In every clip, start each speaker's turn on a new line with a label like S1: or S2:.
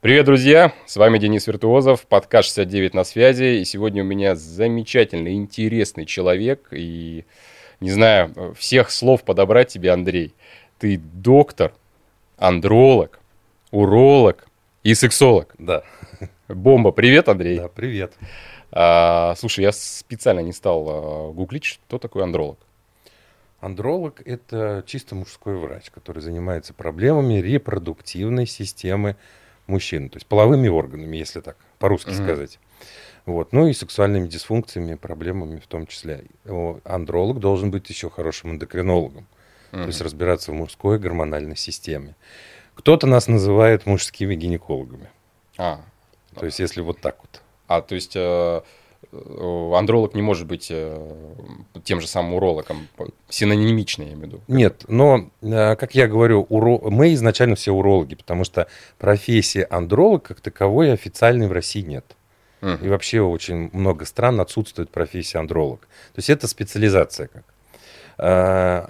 S1: Привет, друзья! С вами Денис Виртуозов, подкаст 69 на связи. И сегодня у меня замечательный, интересный человек. И не знаю, всех слов подобрать тебе, Андрей. Ты доктор, андролог, уролог и сексолог.
S2: Да.
S1: Бомба. Привет, Андрей.
S2: Да, привет.
S1: А, слушай, я специально не стал а, гуглить, что такое андролог.
S2: Андролог – это чисто мужской врач, который занимается проблемами репродуктивной системы мужчин, то есть половыми органами, если так по-русски mm-hmm. сказать. Вот. Ну и сексуальными дисфункциями, проблемами в том числе. Андролог должен быть еще хорошим эндокринологом, mm-hmm. то есть разбираться в мужской гормональной системе. Кто-то нас называет мужскими гинекологами. А. То есть если вот так вот.
S1: А, то есть э, андролог не может быть э, тем же самым урологом, синонимично, я имею в виду.
S2: Нет, но, как я говорю, уро... мы изначально все урологи, потому что профессии андролог как таковой официальной в России нет. И вообще очень много стран отсутствует профессия андролог. То есть это специализация как.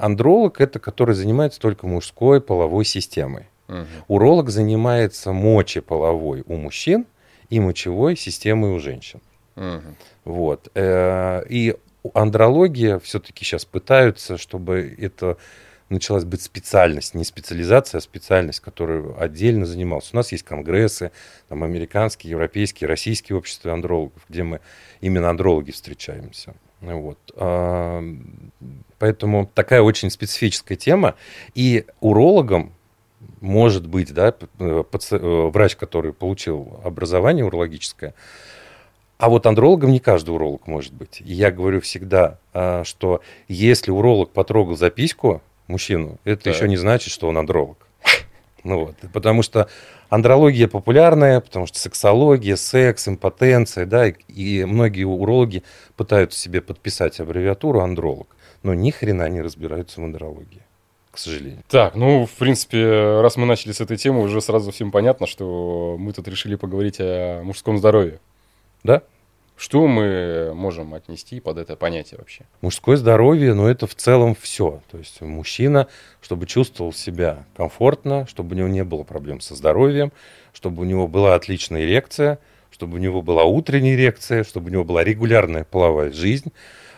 S2: Андролог это который занимается только мужской половой системой. Угу. Уролог занимается мочеполовой у мужчин и мочевой системой у женщин. Угу. Вот. Э, и андрология все-таки сейчас пытаются, чтобы это началась быть специальность, не специализация, а специальность, которую отдельно занимался. У нас есть конгрессы, там американские, европейские, российские общества андрологов, где мы именно андрологи встречаемся. Вот. А, поэтому такая очень специфическая тема. И урологам может быть, да, э, э, врач, который получил образование урологическое, а вот андрологом не каждый уролог может быть. И я говорю всегда, а, что если уролог потрогал записку мужчину, это да. еще не значит, что он андролог. Ну вот, потому что андрология популярная, потому что сексология, секс, импотенция, да, и, и многие урологи пытаются себе подписать аббревиатуру андролог, но ни хрена не разбираются в андрологии к сожалению.
S1: Так, ну, в принципе, раз мы начали с этой темы, уже сразу всем понятно, что мы тут решили поговорить о мужском здоровье.
S2: Да?
S1: Что мы можем отнести под это понятие вообще?
S2: Мужское здоровье, ну, это в целом все. То есть мужчина, чтобы чувствовал себя комфортно, чтобы у него не было проблем со здоровьем, чтобы у него была отличная эрекция, чтобы у него была утренняя эрекция, чтобы у него была регулярная половая жизнь,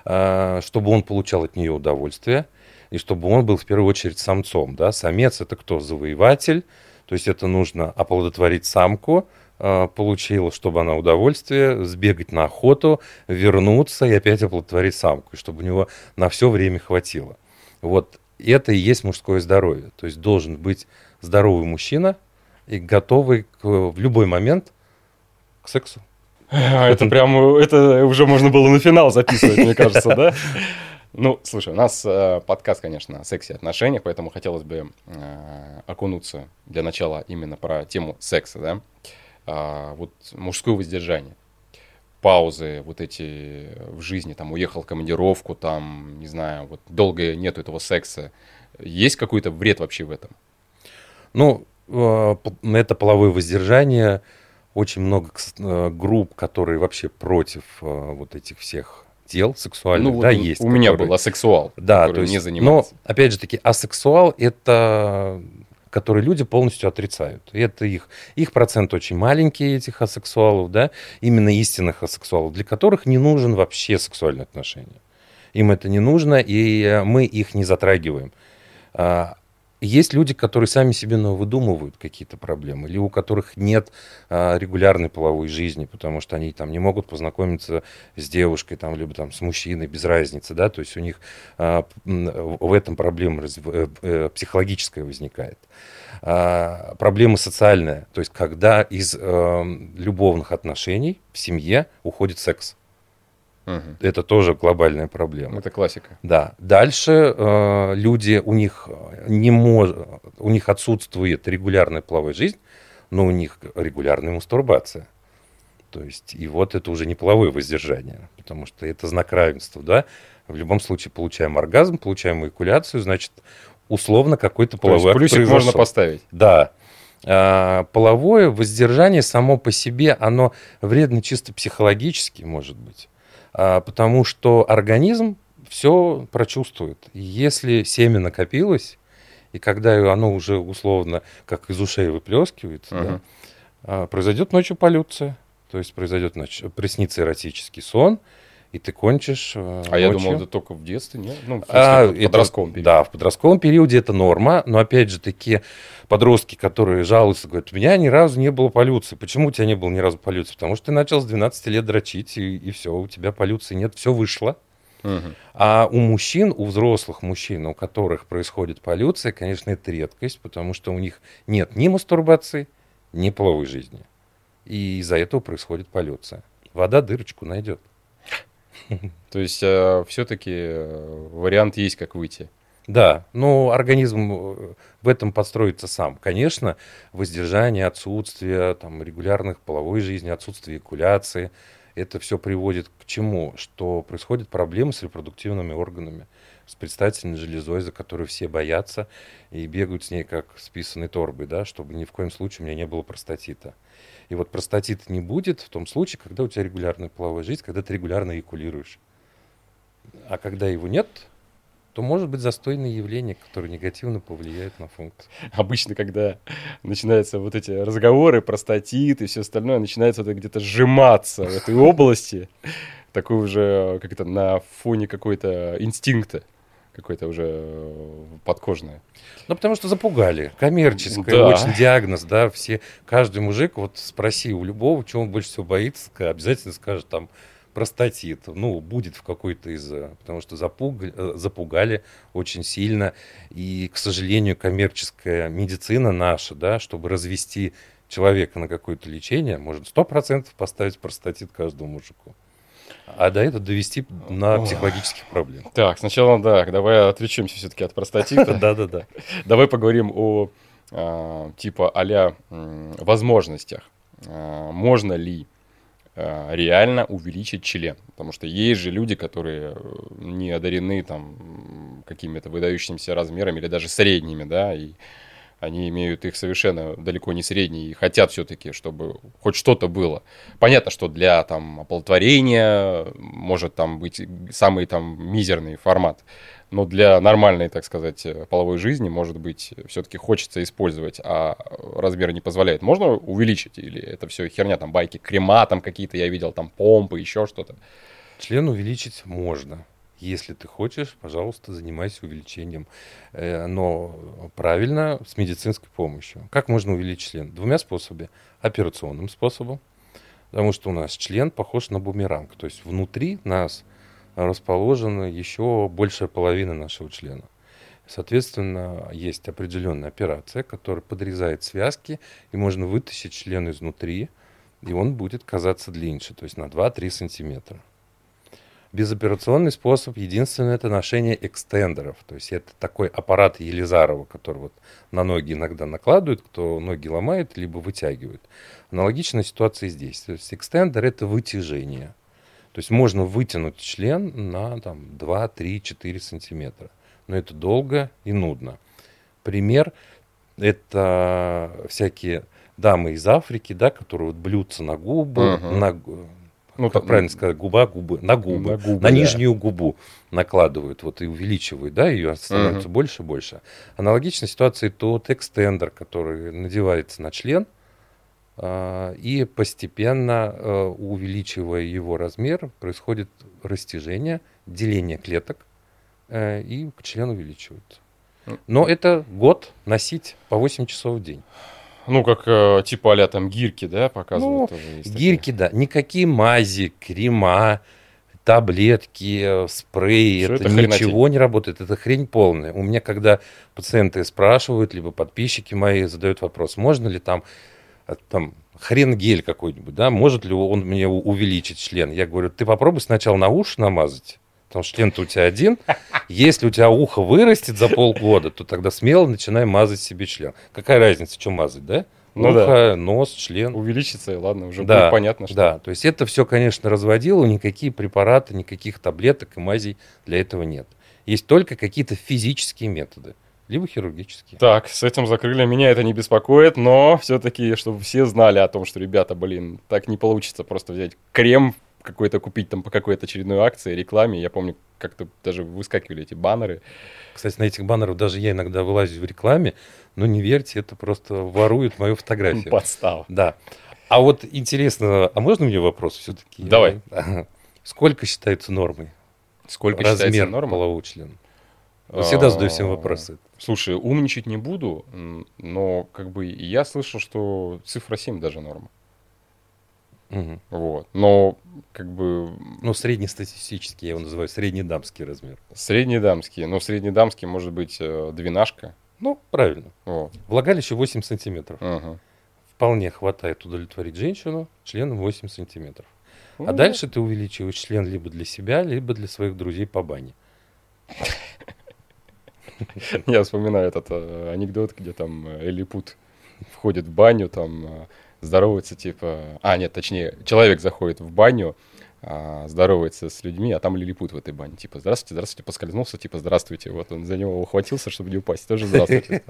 S2: а, чтобы он получал от нее удовольствие – и чтобы он был в первую очередь самцом. Да? Самец это кто? Завоеватель, то есть это нужно оплодотворить самку, а, получила, чтобы она удовольствие, сбегать на охоту, вернуться и опять оплодотворить самку, и чтобы у него на все время хватило. Вот это и есть мужское здоровье. То есть должен быть здоровый мужчина и готовый к, в любой момент к сексу.
S1: Это прям, это уже можно было на финал записывать, мне кажется, да? Ну, слушай, у нас э, подкаст, конечно, о сексе и отношениях, поэтому хотелось бы э, окунуться для начала именно про тему секса, да. А, вот мужское воздержание, паузы вот эти в жизни, там, уехал в командировку, там, не знаю, вот долго нету этого секса. Есть какой-то вред вообще в этом?
S2: Ну, э, это половое воздержание, очень много э, групп, которые вообще против э, вот этих всех дел сексуальных,
S1: ну,
S2: да,
S1: вот
S2: есть.
S1: У меня был асексуал,
S2: да, то есть, не занимался. Но, опять же таки, асексуал – это которые люди полностью отрицают. И это их, их процент очень маленький, этих асексуалов, да, именно истинных асексуалов, для которых не нужен вообще сексуальные отношения. Им это не нужно, и мы их не затрагиваем. А, есть люди, которые сами себе выдумывают какие-то проблемы, или у которых нет а, регулярной половой жизни, потому что они там не могут познакомиться с девушкой, там, либо там с мужчиной, без разницы, да, то есть у них а, в этом проблема раз, э, э, психологическая возникает. А, проблема социальная, то есть когда из э, любовных отношений в семье уходит секс. Угу. Это тоже глобальная проблема.
S1: Это классика.
S2: Да. Дальше э, люди, у них, не мож... у них отсутствует регулярная половая жизнь, но у них регулярная мастурбация. То есть, и вот это уже не половое воздержание, потому что это знак равенства, да. В любом случае получаем оргазм, получаем эякуляцию, значит, условно какой-то половой
S1: То есть, плюсик можно поставить.
S2: Да. А, половое воздержание само по себе, оно вредно чисто психологически, может быть. А, потому что организм все прочувствует. Если семя накопилось, и когда оно уже условно как из ушей выплескивается, uh-huh. да, а, произойдет ночью полюция. То есть произойдет ночь, приснится эротический сон, и ты кончишь
S1: э, А ночью. я думал, это только в детстве, нет?
S2: Ну, в, а, в подростковом это, периоде. Да, в подростковом периоде это норма, но опять же такие подростки, которые жалуются, говорят, у меня ни разу не было полюции. Почему у тебя не было ни разу полюции? Потому что ты начал с 12 лет дрочить, и, и все, у тебя полюции нет, все вышло. Угу. А у мужчин, у взрослых мужчин, у которых происходит полюция, конечно, это редкость, потому что у них нет ни мастурбации, ни половой жизни. И из-за этого происходит полюция. Вода дырочку найдет.
S1: То есть э, все-таки э, вариант есть, как выйти.
S2: Да, но организм э, в этом подстроится сам. Конечно, воздержание, отсутствие там, регулярных половой жизни, отсутствие экуляции, это все приводит к чему? Что происходят проблемы с репродуктивными органами, с предстательной железой, за которую все боятся и бегают с ней как с писаной торбой, да, чтобы ни в коем случае у меня не было простатита. И вот простатита не будет в том случае, когда у тебя регулярная половая жизнь, когда ты регулярно эякулируешь. А когда его нет, то может быть застойное явление, которое негативно повлияет на функцию.
S1: Обычно, когда начинаются вот эти разговоры, простатит и все остальное, начинается это где-то сжиматься в этой области, такой уже как-то на фоне какой-то инстинкта какой-то уже э, подкожное.
S2: Ну, потому что запугали. Коммерческое да. очень диагноз, да, все, каждый мужик, вот спроси у любого, чего он больше всего боится, обязательно скажет там простатит. Ну, будет в какой-то из... Э, потому что запуг, э, запугали очень сильно. И, к сожалению, коммерческая медицина наша, да, чтобы развести человека на какое-то лечение, может сто процентов поставить простатит каждому мужику а до этого довести на психологических проблем.
S1: Так, сначала, да, давай отвлечемся все-таки от простатита.
S2: Да-да-да.
S1: Давай поговорим о а, типа а возможностях. Можно ли а, реально увеличить член. Потому что есть же люди, которые э, не одарены там какими-то выдающимися размерами или даже средними, да, и они имеют их совершенно далеко не средние и хотят все-таки, чтобы хоть что-то было. Понятно, что для там оплодотворения может там быть самый там мизерный формат, но для нормальной, так сказать, половой жизни, может быть, все-таки хочется использовать, а размер не позволяет. Можно увеличить или это все херня, там байки, крема там какие-то, я видел, там помпы, еще что-то?
S2: Член увеличить можно. Если ты хочешь, пожалуйста, занимайся увеличением. Э, но правильно, с медицинской помощью. Как можно увеличить член? Двумя способами. Операционным способом, потому что у нас член похож на бумеранг. То есть внутри нас расположена еще большая половина нашего члена. Соответственно, есть определенная операция, которая подрезает связки, и можно вытащить член изнутри, и он будет казаться длиннее, то есть на 2-3 сантиметра. Безоперационный способ, единственное, это ношение экстендеров. То есть это такой аппарат Елизарова, который вот на ноги иногда накладывают, кто ноги ломает, либо вытягивает. Аналогичная ситуация здесь. То есть экстендер – это вытяжение. То есть можно вытянуть член на там, 2, 3, 4 сантиметра. Но это долго и нудно. Пример – это всякие дамы из Африки, да, которые вот блюдца на губы, uh-huh. на, ну, как правильно сказать, губа, губы, на губы, на, губы, на да. нижнюю губу накладывают, вот и увеличивают, да, ее становится угу. больше и больше. Аналогичная ситуация тот экстендер, который надевается на член, э, и постепенно, э, увеличивая его размер, происходит растяжение, деление клеток, э, и член увеличивается. Но это год носить по 8 часов в день.
S1: Ну, как э, типа а там гирки, да, показывают? Ну,
S2: тоже гирки, такие. да. Никакие мази, крема, таблетки, спреи, это, это ничего не работает. Это хрень полная. У меня, когда пациенты спрашивают, либо подписчики мои задают вопрос, можно ли там, э, там хрен гель какой-нибудь, да, может ли он мне увеличить член? Я говорю, ты попробуй сначала на уши намазать, потому что член-то у тебя один. Если у тебя ухо вырастет за полгода, то тогда смело начинай мазать себе член. Какая разница, что мазать, да? Ну, Ухо, да. нос, член.
S1: Увеличится, и ладно, уже да, будет понятно,
S2: что... Да, то есть это все, конечно, разводило, никакие препараты, никаких таблеток и мазей для этого нет. Есть только какие-то физические методы, либо хирургические.
S1: Так, с этим закрыли. Меня это не беспокоит, но все-таки, чтобы все знали о том, что, ребята, блин, так не получится просто взять крем, какой-то купить там по какой-то очередной акции, рекламе. Я помню, как-то даже выскакивали эти баннеры.
S2: Кстати, на этих баннерах даже я иногда вылазю в рекламе, но не верьте, это просто воруют мою фотографию.
S1: Подстава.
S2: Да. А вот интересно, а можно мне вопрос все-таки?
S1: Давай.
S2: Сколько считается нормой?
S1: Сколько
S2: Размер
S1: считается нормой?
S2: полового члена? Всегда задаю всем
S1: А,
S2: вопросы.
S1: Слушай, умничать не буду, но как бы я слышал, что цифра 7 даже норма.
S2: Мгм.
S1: Вот. Но как бы
S2: Ну, среднестатистический, я его называю среднедамский размер.
S1: среднедамский, но среднедамский может быть э, двенашка.
S2: Ну, правильно.
S1: Вот.
S2: Влагалище 8 сантиметров.
S1: Ага.
S2: Вполне хватает удовлетворить женщину членом 8 сантиметров. А
S1: Ну,
S2: дальше ты увеличиваешь член либо для себя, либо для своих друзей по бане.
S1: Я вспоминаю этот э, анекдот, где там э, Лилипут входит в баню, там здоровается, типа... А, нет, точнее, человек заходит в баню, а, здоровается с людьми, а там Лилипут в этой бане. Типа, здравствуйте, здравствуйте, поскользнулся, типа, здравствуйте. Вот он за него ухватился, чтобы не упасть. Тоже здравствуйте.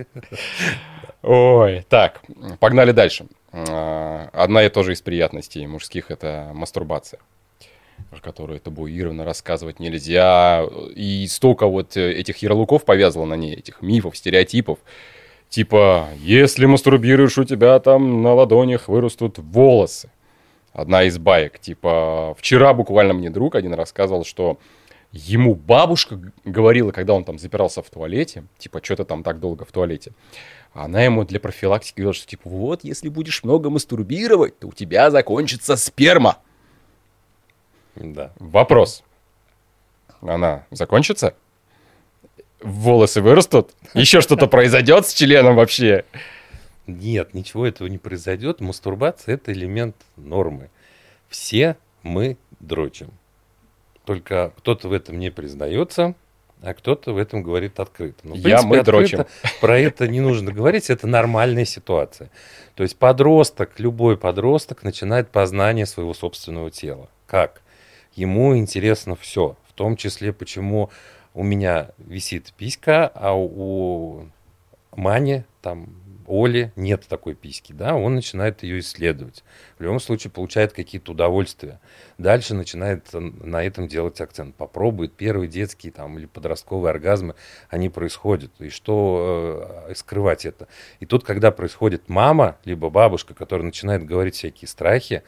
S1: Ой, так, погнали дальше. А, Одна и тоже из приятностей мужских – это мастурбация про которую табуированно рассказывать нельзя. И столько вот этих ярлыков повязало на ней, этих мифов, стереотипов. Типа, если мастурбируешь, у тебя там на ладонях вырастут волосы. Одна из баек. Типа, вчера буквально мне друг один рассказывал, что ему бабушка говорила, когда он там запирался в туалете, типа, что то там так долго в туалете, она ему для профилактики говорила, что типа, вот, если будешь много мастурбировать, то у тебя закончится сперма.
S2: Да.
S1: Вопрос. Она закончится? Волосы вырастут? Еще что-то произойдет с членом вообще?
S2: Нет, ничего этого не произойдет. Мастурбация – это элемент нормы. Все мы дрочим. Только кто-то в этом не признается, а кто-то в этом говорит открыто. Но, в
S1: Я, мы дрочим.
S2: Про это не нужно говорить, это нормальная ситуация. То есть подросток, любой подросток начинает познание своего собственного тела. Как? Ему интересно все, в том числе, почему у меня висит писька, а у Мани, там, Оли нет такой письки, да, он начинает ее исследовать. В любом случае получает какие-то удовольствия. Дальше начинает на этом делать акцент. Попробует первые детские там или подростковые оргазмы, они происходят. И что э, скрывать это? И тут, когда происходит мама, либо бабушка, которая начинает говорить всякие страхи,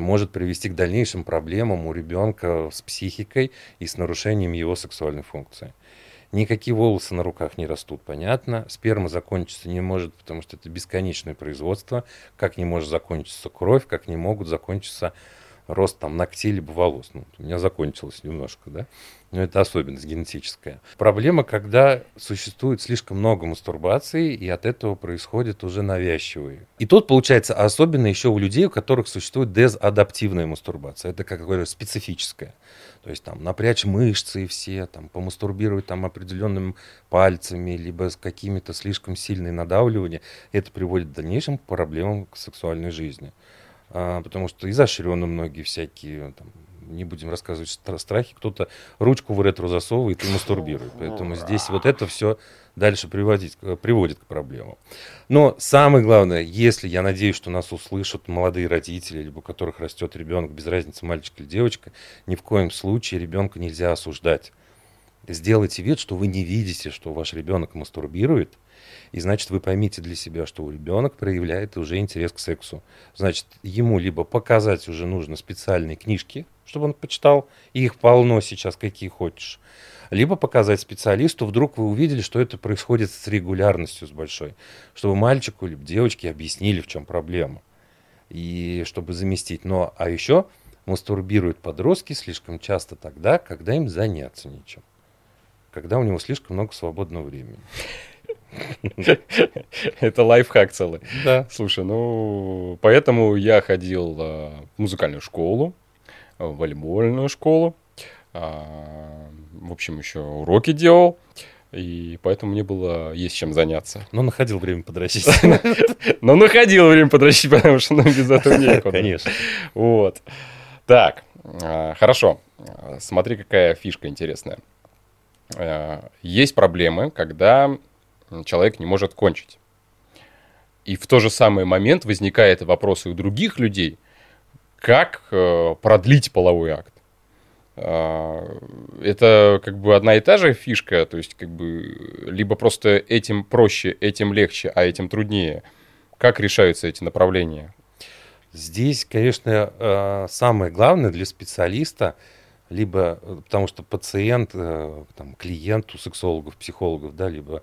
S2: может привести к дальнейшим проблемам у ребенка с психикой и с нарушением его сексуальной функции. Никакие волосы на руках не растут, понятно. Сперма закончиться не может, потому что это бесконечное производство. Как не может закончиться кровь, как не могут закончиться рост там ногтей либо волос. Ну, у меня закончилось немножко, да. Но это особенность генетическая. Проблема, когда существует слишком много мастурбаций, и от этого происходят уже навязчивые. И тут получается особенно еще у людей, у которых существует дезадаптивная мастурбация. Это как говорю, специфическая. То есть там напрячь мышцы все, там помастурбировать там определенными пальцами, либо с какими-то слишком сильными надавливаниями, это приводит к дальнейшим проблемам к сексуальной жизни. А, потому что изощренно многие всякие, там, не будем рассказывать стра- страхи, кто-то ручку в ретро засовывает и мастурбирует. Поэтому здесь вот это все дальше приводить, к- приводит к проблемам. Но самое главное, если я надеюсь, что нас услышат молодые родители, либо у которых растет ребенок, без разницы, мальчик или девочка, ни в коем случае ребенка нельзя осуждать. Сделайте вид, что вы не видите, что ваш ребенок мастурбирует, и значит, вы поймите для себя, что ребенок проявляет уже интерес к сексу. Значит, ему либо показать уже нужно специальные книжки, чтобы он почитал, их полно сейчас, какие хочешь, либо показать специалисту, вдруг вы увидели, что это происходит с регулярностью, с большой, чтобы мальчику или девочке объяснили, в чем проблема, и чтобы заместить. Но, а еще мастурбируют подростки слишком часто тогда, когда им заняться нечем, когда у него слишком много свободного времени.
S1: Это лайфхак целый.
S2: Да.
S1: Слушай, ну, поэтому я ходил э, в музыкальную школу, в волейбольную школу. а, В общем, еще уроки делал. И поэтому мне было есть чем заняться.
S2: Но находил время подрочить.
S1: Но находил время подращить, потому что ну, без этого некуда.
S2: Конечно.
S1: Вот. Так, хорошо. Смотри, какая фишка интересная. Есть проблемы, когда человек не может кончить. И в тот же самый момент возникает вопрос и у других людей, как э, продлить половой акт? А, это как бы одна и та же фишка, то есть как бы либо просто этим проще, этим легче, а этим труднее. Как решаются эти направления?
S2: Здесь, конечно, э, самое главное для специалиста, либо э, потому что пациент, там, клиент у сексологов, психологов, да, либо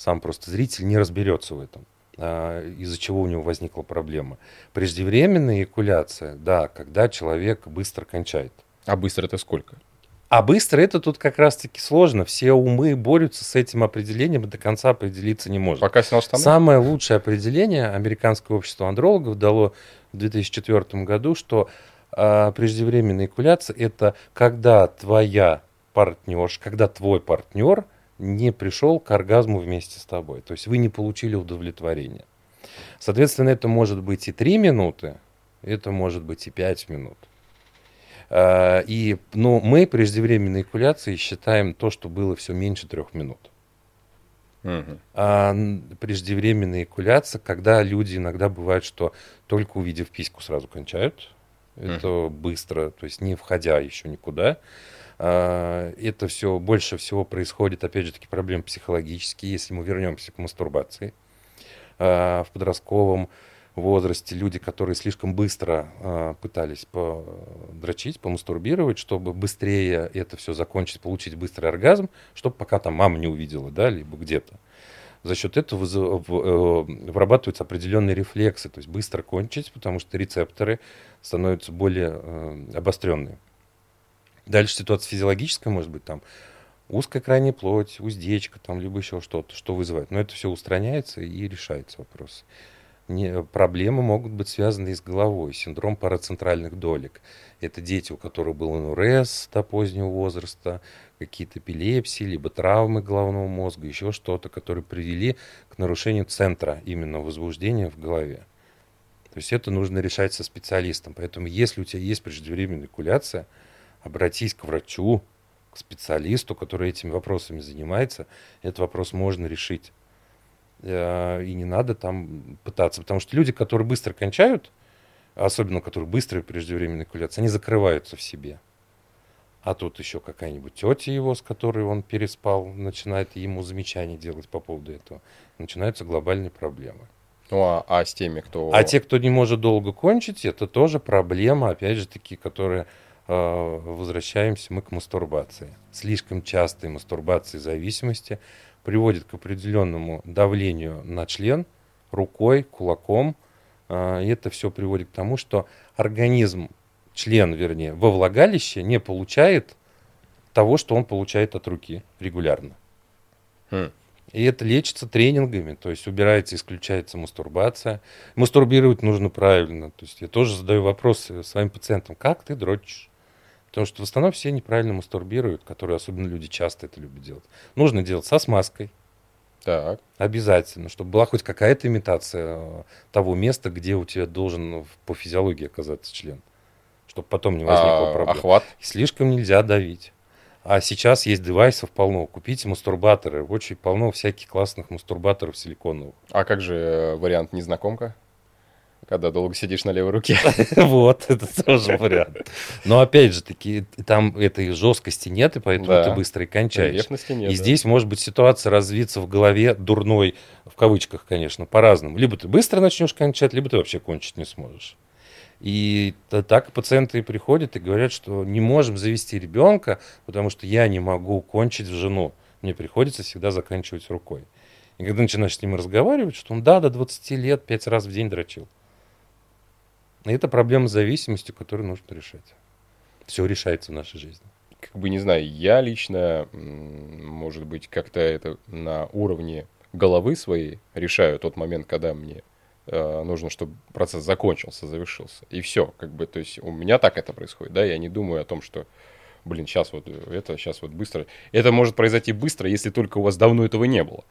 S2: сам просто зритель не разберется в этом а, из-за чего у него возникла проблема. Преждевременная экуляция, да, когда человек быстро кончает.
S1: А быстро это сколько?
S2: А быстро это тут как раз-таки сложно. Все умы борются с этим определением и до конца определиться не может.
S1: Пока снял штаны?
S2: Самое лучшее определение Американское общество андрологов дало в 2004 году, что а, преждевременная экуляция – это когда твоя партнерша, когда твой партнер не пришел к оргазму вместе с тобой. То есть вы не получили удовлетворение. Соответственно, это может быть и 3 минуты, это может быть и 5 минут. А, и, но мы преждевременной экуляцией считаем то, что было все меньше трех минут. Угу. А преждевременная экуляция, когда люди иногда бывает, что только увидев письку сразу кончают. Это угу. быстро, то есть не входя еще никуда. А, это все больше всего происходит, опять же таки, проблемы психологические, если мы вернемся к мастурбации а, в подростковом возрасте люди, которые слишком быстро э, пытались подрочить, помастурбировать, чтобы быстрее это все закончить, получить быстрый оргазм, чтобы пока там мама не увидела, да, либо где-то. За счет этого э, вырабатываются определенные рефлексы, то есть быстро кончить, потому что рецепторы становятся более э, обостренные. Дальше ситуация физиологическая, может быть, там узкая крайняя плоть, уздечка, там, либо еще что-то, что вызывает. Но это все устраняется и решается вопрос не, проблемы могут быть связаны и с головой. Синдром парацентральных долек. Это дети, у которых был НРС до позднего возраста, какие-то эпилепсии, либо травмы головного мозга, еще что-то, которые привели к нарушению центра именно возбуждения в голове. То есть это нужно решать со специалистом. Поэтому если у тебя есть преждевременная экуляция, обратись к врачу, к специалисту, который этими вопросами занимается. Этот вопрос можно решить. Э, и не надо там пытаться. Потому что люди, которые быстро кончают, особенно которые быстрые преждевременные экуляции, они закрываются в себе. А тут еще какая-нибудь тетя его, с которой он переспал, начинает ему замечания делать по поводу этого. Начинаются глобальные проблемы.
S1: Ну, а, а с теми, кто...
S2: А те, кто не может долго кончить, это тоже проблема, опять же таки, которые э, возвращаемся мы к мастурбации. Слишком частой мастурбации зависимости – приводит к определенному давлению на член рукой, кулаком. А, и это все приводит к тому, что организм, член, вернее, во влагалище не получает того, что он получает от руки регулярно. Хм. И это лечится тренингами, то есть убирается, исключается мастурбация. Мастурбировать нужно правильно. То есть я тоже задаю вопросы своим пациентам, как ты дрочишь? Потому что в основном все неправильно мастурбируют, которые особенно люди часто это любят делать. Нужно делать со смазкой. Так. Обязательно, чтобы была хоть какая-то имитация э, того места, где у тебя должен по физиологии оказаться член. Чтобы потом не возникло а, проблем.
S1: Охват?
S2: Слишком нельзя давить. А сейчас есть девайсов полно. Купите мастурбаторы. Очень полно всяких классных мастурбаторов силиконовых.
S1: А как же э, вариант незнакомка? Когда долго сидишь на левой руке.
S2: Вот, это тоже вариант. Но опять же таки, там этой жесткости нет, и поэтому ты быстро и кончаешь. И здесь может быть ситуация развиться в голове дурной, в кавычках, конечно, по-разному. Либо ты быстро начнешь кончать, либо ты вообще кончить не сможешь. И так пациенты приходят и говорят, что не можем завести ребенка, потому что я не могу кончить в жену. Мне приходится всегда заканчивать рукой. И когда начинаешь с ним разговаривать, что он да, до 20 лет пять раз в день дрочил. И это проблема с зависимостью, которую нужно решать. Все решается в нашей жизни.
S1: Как бы не знаю, я лично, может быть, как-то это на уровне головы своей решаю тот момент, когда мне э, нужно, чтобы процесс закончился, завершился. И все, как бы, то есть у меня так это происходит, да, я не думаю о том, что, блин, сейчас вот это, сейчас вот быстро. Это может произойти быстро, если только у вас давно этого не было.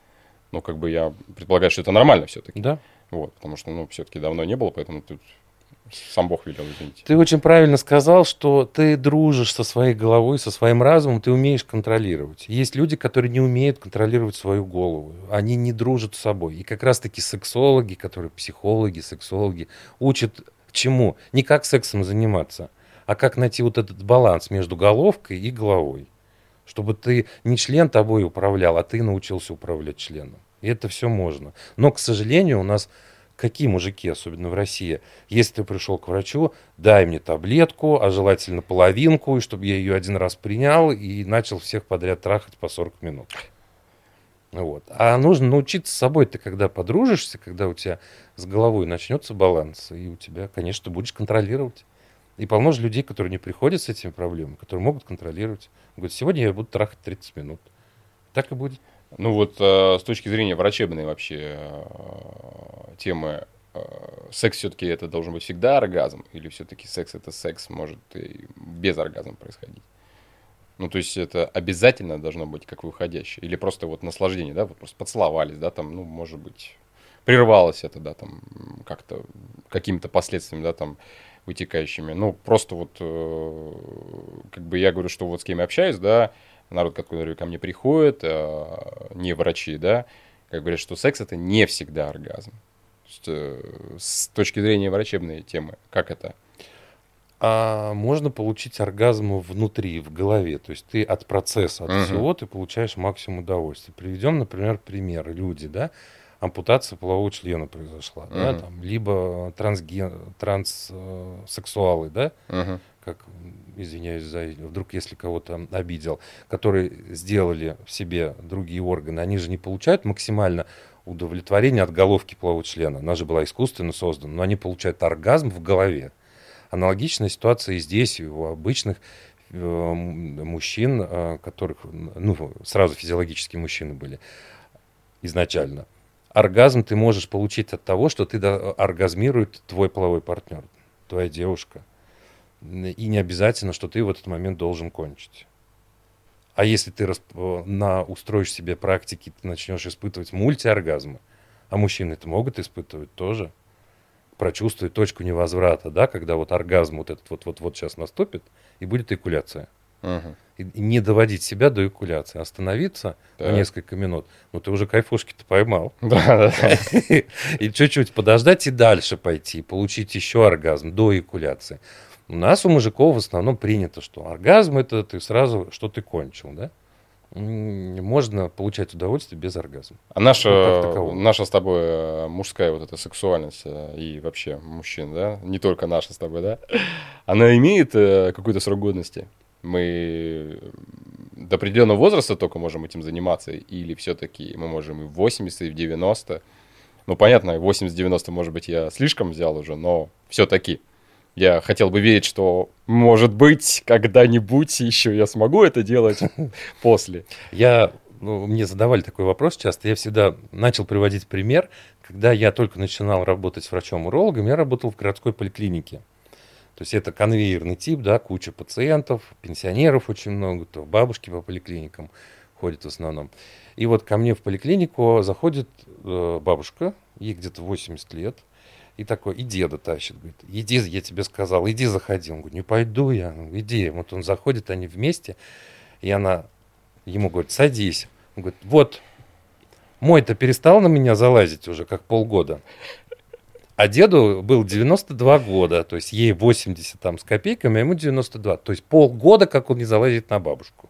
S1: Но как бы я предполагаю, что это нормально все-таки.
S2: Да.
S1: Вот, потому что, ну, все-таки давно не было, поэтому тут сам Бог велел, извините.
S2: Ты очень правильно сказал, что ты дружишь со своей головой, со своим разумом, ты умеешь контролировать. Есть люди, которые не умеют контролировать свою голову. Они не дружат с собой. И как раз-таки сексологи, которые психологи, сексологи, учат чему? Не как сексом заниматься, а как найти вот этот баланс между головкой и головой. Чтобы ты не член тобой управлял, а ты научился управлять членом. И это все можно. Но, к сожалению, у нас какие мужики, особенно в России, если ты пришел к врачу, дай мне таблетку, а желательно половинку, и чтобы я ее один раз принял и начал всех подряд трахать по 40 минут. Вот. А нужно научиться с собой. Ты когда подружишься, когда у тебя с головой начнется баланс, и у тебя, конечно, будешь контролировать. И полно же людей, которые не приходят с этими проблемами, которые могут контролировать. Говорят, сегодня я буду трахать 30 минут. Так и будет.
S1: Ну вот э, с точки зрения врачебной вообще э, темы, э, секс все-таки это должен быть всегда оргазм? Или все-таки секс это секс может и без оргазма происходить? Ну, то есть это обязательно должно быть как выходящее? Или просто вот наслаждение, да, вот просто поцеловались, да, там, ну, может быть, прервалось это, да, там, как-то, какими-то последствиями, да, там, вытекающими. Ну, просто вот, э, как бы я говорю, что вот с кем я общаюсь, да, народ, который ко мне приходит, э, не врачи, да, как говорят, что секс это не всегда оргазм. То есть, э, с точки зрения врачебной темы, как это?
S2: а можно получить оргазм внутри, в голове. То есть ты от процесса, от uh-huh. всего ты получаешь максимум удовольствия. Приведем, например, пример. Люди, да, ампутация полового члена произошла, uh-huh. да, там, либо трансген, транссексуалы, да, uh-huh. как, извиняюсь за, вдруг если кого-то обидел, которые сделали в себе другие органы, они же не получают максимально удовлетворение от головки полового члена. Она же была искусственно создана, но они получают оргазм в голове. Аналогичная ситуация и здесь, и у обычных э, мужчин, э, которых, ну, сразу физиологические мужчины были изначально. Оргазм ты можешь получить от того, что ты оргазмирует твой половой партнер, твоя девушка. И не обязательно, что ты в этот момент должен кончить. А если ты э, на, устроишь себе практики, ты начнешь испытывать мультиоргазмы, а мужчины это могут испытывать тоже, прочувствовать точку невозврата, да, когда вот оргазм вот этот вот вот вот сейчас наступит и будет экуляция. Угу. И, и не доводить себя до экуляции, остановиться да. на несколько минут. Ну ты уже кайфушки-то поймал. Да, да. И чуть-чуть подождать и дальше пойти, получить еще оргазм до экуляции. У нас у мужиков в основном принято, что оргазм это ты сразу что ты кончил, да? можно получать удовольствие без оргазма.
S1: А наша, ну, наша с тобой э, мужская вот эта сексуальность э, и вообще мужчин, да, не только наша с тобой, да, она имеет э, какой-то срок годности? Мы до определенного возраста только можем этим заниматься, или все-таки мы можем и в 80, и в 90? Ну, понятно, 80-90, может быть, я слишком взял уже, но все-таки. Я хотел бы верить, что, может быть, когда-нибудь еще я смогу это делать после.
S2: Я, ну, мне задавали такой вопрос часто. Я всегда начал приводить пример. Когда я только начинал работать врачом-урологом, я работал в городской поликлинике. То есть это конвейерный тип, да, куча пациентов, пенсионеров очень много, то бабушки по поликлиникам ходят в основном. И вот ко мне в поликлинику заходит э, бабушка, ей где-то 80 лет, и такой, и деда тащит, говорит, иди, я тебе сказал, иди заходи. Он говорит, не пойду я, иди. Вот он заходит, они вместе, и она ему говорит, садись. Он говорит, вот, мой-то перестал на меня залазить уже как полгода. А деду был 92 года, то есть ей 80 там с копейками, а ему 92. То есть полгода, как он не залазит на бабушку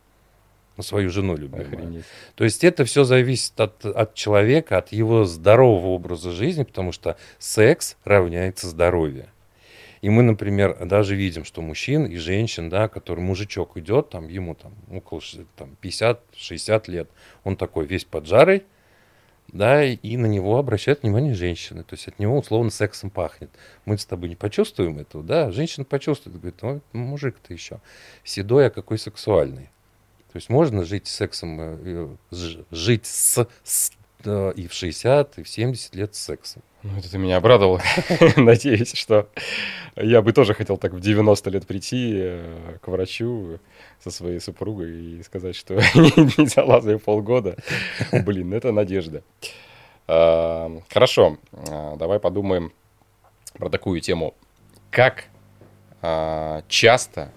S2: свою жену любимую. Охренеть. То есть это все зависит от, от человека, от его здорового образа жизни, потому что секс равняется здоровью. И мы, например, даже видим, что мужчин и женщин, да, который мужичок идет, там, ему там около там, 50-60 лет, он такой весь поджарый, да, и на него обращают внимание женщины. То есть от него условно сексом пахнет. Мы с тобой не почувствуем этого, да, женщина почувствует, говорит, ну, мужик-то еще седой, а какой сексуальный. То есть можно жить сексом, э, жить с, с и в 60, и в 70 лет с сексом.
S1: Ну, это ты меня обрадовал. Надеюсь, что я бы тоже хотел так в 90 лет прийти э, к врачу со своей супругой и сказать, что не залазаю полгода. Блин, это надежда. А, хорошо, а, давай подумаем про такую тему. Как а, часто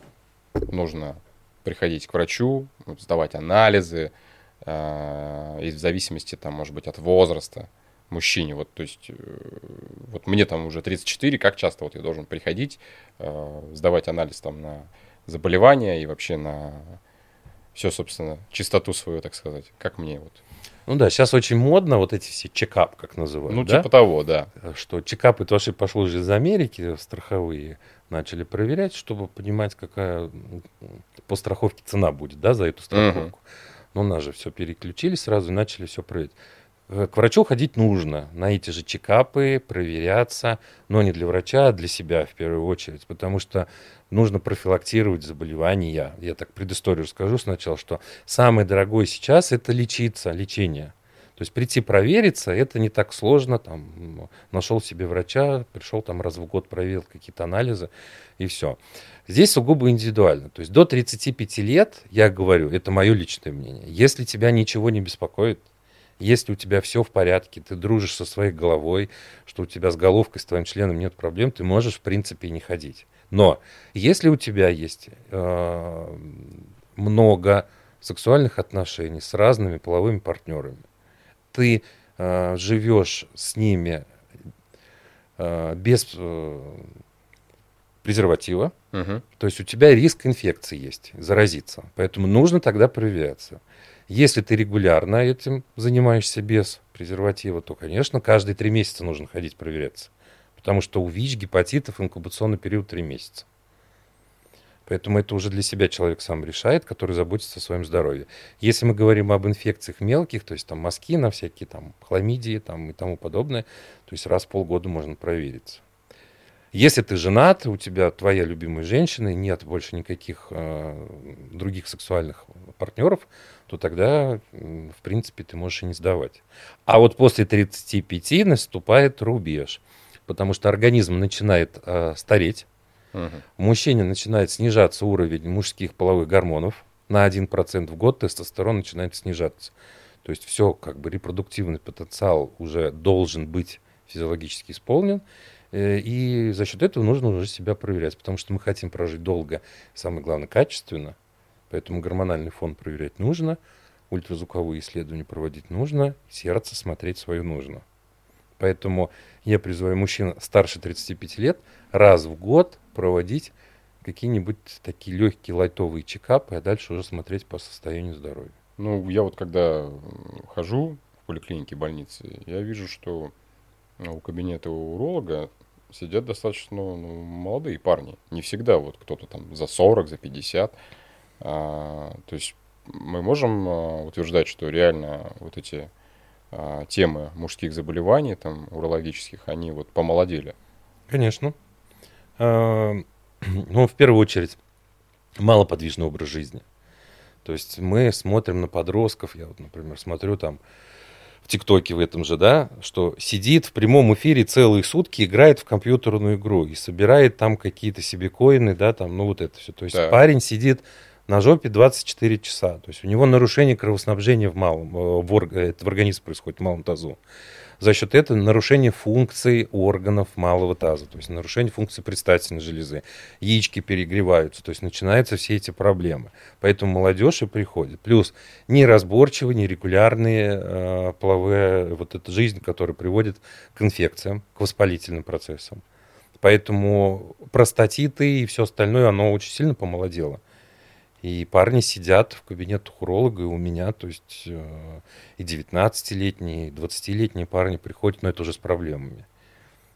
S1: нужно приходить к врачу, сдавать анализы, э, и в зависимости, там, может быть, от возраста, мужчине? Вот, то есть, вот мне там уже 34, как часто вот я должен приходить, сдавать анализ там на заболевания и вообще на все, собственно, чистоту свою, так сказать. Как мне вот
S2: ну да, сейчас очень модно вот эти все чекап, как называют.
S1: Ну,
S2: да?
S1: типа того, да.
S2: Что чекапы тоже пошло уже из Америки, страховые начали проверять, чтобы понимать, какая по страховке цена будет, да, за эту страховку. uh Но у нас же все переключили сразу и начали все проверять. Э, к врачу ходить нужно, на эти же чекапы, проверяться, но не для врача, а для себя в первую очередь, потому что нужно профилактировать заболевания. Я так предысторию расскажу сначала, что самое дорогое сейчас это лечиться, лечение. То есть прийти провериться, это не так сложно, там, нашел себе врача, пришел там раз в год, проверил какие-то анализы и все. Здесь сугубо индивидуально. То есть до 35 лет, я говорю, это мое личное мнение, если тебя ничего не беспокоит, если у тебя все в порядке, ты дружишь со своей головой, что у тебя с головкой, с твоим членом нет проблем, ты можешь, в принципе, не ходить. Но если у тебя есть э, много сексуальных отношений с разными половыми партнерами, ты э, живешь с ними э, без э, презерватива, угу. то есть у тебя риск инфекции есть, заразиться. Поэтому нужно тогда проверяться. Если ты регулярно этим занимаешься без презерватива, то, конечно, каждые три месяца нужно ходить проверяться. Потому что у ВИЧ, гепатитов инкубационный период три месяца. Поэтому это уже для себя человек сам решает, который заботится о своем здоровье. Если мы говорим об инфекциях мелких, то есть там мазки на всякие там хламидии там, и тому подобное, то есть раз в полгода можно провериться. Если ты женат, у тебя твоя любимая женщина, нет больше никаких э, других сексуальных партнеров, то тогда, в принципе, ты можешь и не сдавать. А вот после 35 наступает рубеж, потому что организм начинает э, стареть, угу. у мужчине начинает снижаться уровень мужских половых гормонов, на 1% в год тестостерон начинает снижаться. То есть все, как бы репродуктивный потенциал уже должен быть физиологически исполнен, Э, и за счет этого нужно уже себя проверять, потому что мы хотим прожить долго, самое главное, качественно. Поэтому гормональный фон проверять нужно, ультразвуковые исследования проводить нужно, сердце смотреть свое нужно. Поэтому я призываю мужчин старше 35 лет раз в год проводить какие-нибудь такие легкие лайтовые чекапы, а дальше уже смотреть по состоянию здоровья.
S1: Ну, я вот когда хожу в поликлинике, больницы, я вижу, что у кабинета уролога сидят достаточно ну, молодые парни. Не всегда вот кто-то там за 40, за 50. А, то есть мы можем а, утверждать, что реально вот эти а, темы мужских заболеваний, там, урологических, они вот помолодели.
S2: Конечно. Ну, в первую очередь, малоподвижный образ жизни. То есть мы смотрим на подростков, я вот, например, смотрю там в ТикТоке в этом же, да, что сидит в прямом эфире целые сутки, играет в компьютерную игру и собирает там какие-то себе коины, да, там, ну вот это все. То есть да. парень сидит на жопе 24 часа. То есть у него нарушение кровоснабжения в малом, э, в, орг, в организме происходит, в малом тазу за счет этого нарушение функций органов малого таза, то есть нарушение функции предстательной железы. Яички перегреваются, то есть начинаются все эти проблемы. Поэтому молодежь и приходит. Плюс неразборчивые, нерегулярные э, половые, вот эта жизнь, которая приводит к инфекциям, к воспалительным процессам. Поэтому простатиты и все остальное, оно очень сильно помолодело. И парни сидят в кабинетах уролога, и у меня, то есть э, и 19-летние, и 20-летние парни приходят, но это уже с проблемами.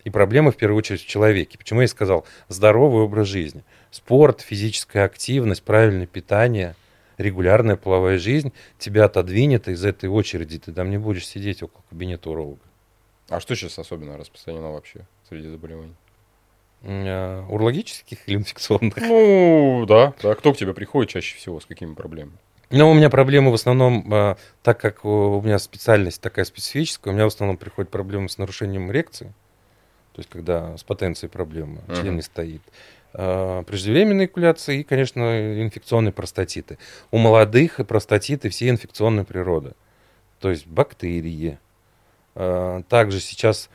S2: И проблема в первую очередь в человеке. Почему я сказал здоровый образ жизни? Спорт, физическая активность, правильное питание, регулярная половая жизнь тебя отодвинет из этой очереди. Ты там не будешь сидеть около кабинета уролога.
S1: А что сейчас особенно распространено вообще среди заболеваний?
S2: Э, урологических или инфекционных?
S1: Ну, да. да. Кто к тебе приходит чаще всего, с какими проблемами?
S2: Ну, у меня проблемы в основном, э, так как у меня специальность такая специфическая, у меня в основном приходят проблемы с нарушением эрекции, то есть когда с потенцией проблемы, uh-huh. член не стоит. Э, преждевременной экуляции и, конечно, инфекционные простатиты. У молодых простатиты все инфекционной природы, то есть бактерии. Также сейчас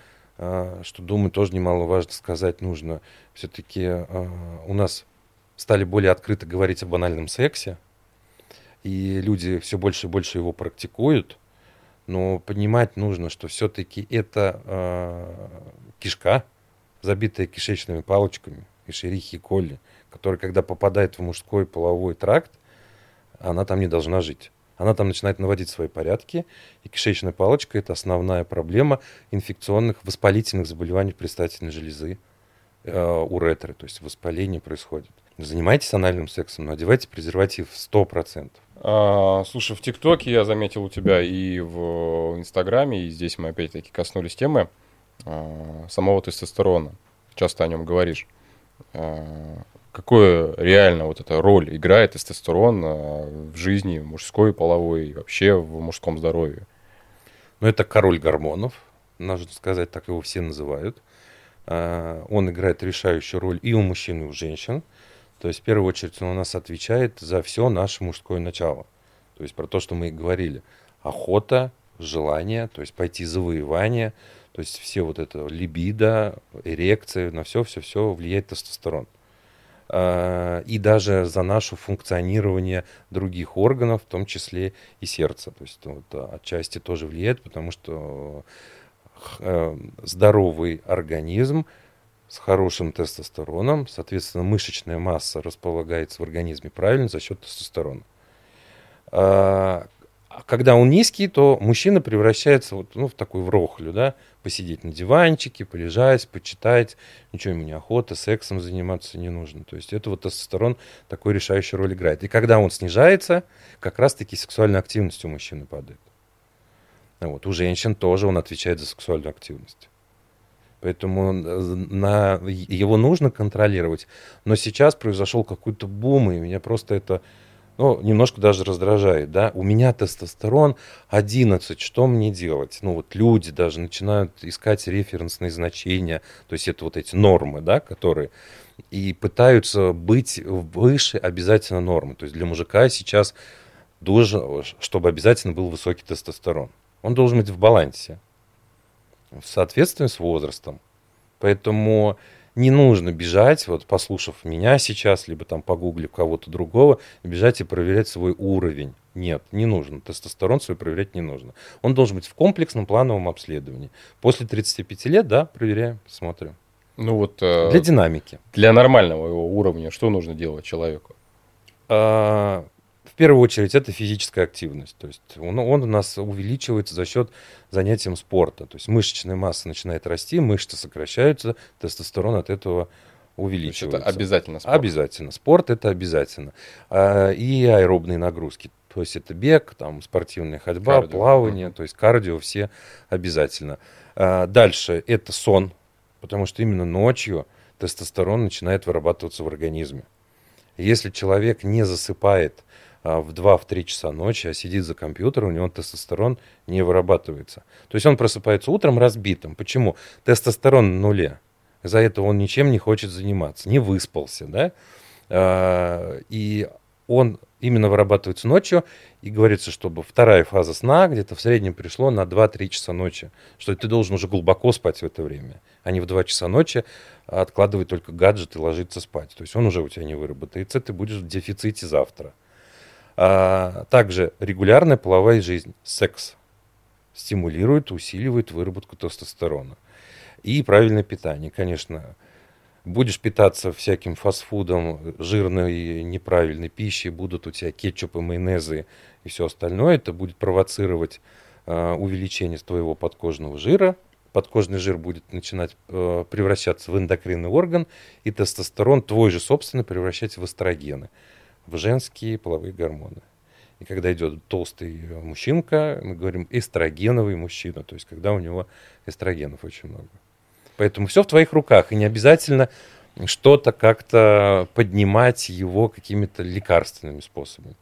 S2: что, думаю, тоже немаловажно сказать нужно. Все-таки а, у нас стали более открыто говорить о банальном сексе, и люди все больше и больше его практикуют. Но понимать нужно, что все-таки это э, кишка, забитая кишечными палочками, и шерихи, и колли, которая, когда попадает в мужской половой тракт, она там не должна жить. Она там начинает наводить свои порядки, и кишечная палочка – это основная проблема инфекционных воспалительных заболеваний предстательной железы, э, уретры, то есть воспаление происходит. Занимайтесь анальным сексом, но одевайте презерватив 100%.
S1: А, слушай, в ТикТоке я заметил у тебя и в Инстаграме, и здесь мы опять-таки коснулись темы а, самого тестостерона. Часто о нем говоришь. А, какую реально вот эта роль играет тестостерон а, в жизни мужской, половой и вообще в мужском здоровье?
S2: Ну, это король гормонов, нужно сказать, так его все называют. А, он играет решающую роль и у мужчин, и у женщин. То есть, в первую очередь, он у нас отвечает за все наше мужское начало. То есть, про то, что мы и говорили. Охота, желание, то есть пойти завоевание, то есть все вот это либидо, эрекция, на все-все-все влияет тестостерон. А, и даже за наше функционирование других органов, в том числе и сердца. То есть вот, отчасти тоже влияет, потому что э, здоровый организм с хорошим тестостероном, соответственно, мышечная масса располагается в организме правильно за счет тестостерона. А, когда он низкий, то мужчина превращается вот, ну, в такую врохлю, да, посидеть на диванчике, полежать, почитать, ничего ему не охота, сексом заниматься не нужно. То есть это вот тестостерон такой решающую роль играет. И когда он снижается, как раз-таки сексуальная активность у мужчины падает. Вот. У женщин тоже он отвечает за сексуальную активность. Поэтому э, на, его нужно контролировать. Но сейчас произошел какой-то бум, и меня просто это ну, немножко даже раздражает, да, у меня тестостерон 11, что мне делать? Ну, вот люди даже начинают искать референсные значения, то есть это вот эти нормы, да, которые, и пытаются быть выше обязательно нормы. То есть для мужика сейчас должен, чтобы обязательно был высокий тестостерон. Он должен быть в балансе, в соответствии с возрастом. Поэтому не нужно бежать, вот послушав меня сейчас, либо там погуглив кого-то другого, бежать и проверять свой уровень. Нет, не нужно. Тестостерон свой проверять не нужно. Он должен быть в комплексном плановом обследовании. После 35 лет, да, проверяем, смотрим.
S1: Ну вот... Э,
S2: для динамики.
S1: Для нормального его уровня что нужно делать человеку?
S2: А, в первую очередь это физическая активность. То есть он, он у нас увеличивается за счет занятием спорта. То есть мышечная масса начинает расти, мышцы сокращаются, тестостерон от этого увеличивается.
S1: это обязательно
S2: спорт? Обязательно. Спорт это обязательно. А, и аэробные нагрузки. То есть это бег, там, спортивная ходьба, кардио. плавание, то есть кардио все обязательно. А, дальше это сон, потому что именно ночью тестостерон начинает вырабатываться в организме. Если человек не засыпает в 2-3 часа ночи, а сидит за компьютером, у него тестостерон не вырабатывается. То есть он просыпается утром разбитым. Почему? Тестостерон на нуле. За это он ничем не хочет заниматься, не выспался, да? А, и он именно вырабатывается ночью, и говорится, чтобы вторая фаза сна где-то в среднем пришло на 2-3 часа ночи, что ты должен уже глубоко спать в это время, а не в 2 часа ночи откладывать только гаджет и ложиться спать. То есть он уже у тебя не выработается, ты будешь в дефиците завтра. А также регулярная половая жизнь, секс, стимулирует, усиливает выработку тестостерона. И правильное питание, конечно. Будешь питаться всяким фастфудом, жирной, неправильной пищей, будут у тебя кетчупы, майонезы и все остальное. Это будет провоцировать э, увеличение твоего подкожного жира. Подкожный жир будет начинать э, превращаться в эндокринный орган, и тестостерон твой же собственный превращать в эстрогены в женские половые гормоны. И когда идет толстый мужчинка, мы говорим эстрогеновый мужчина, то есть когда у него эстрогенов очень много. Поэтому все в твоих руках, и не обязательно что-то как-то поднимать его какими-то лекарственными способами.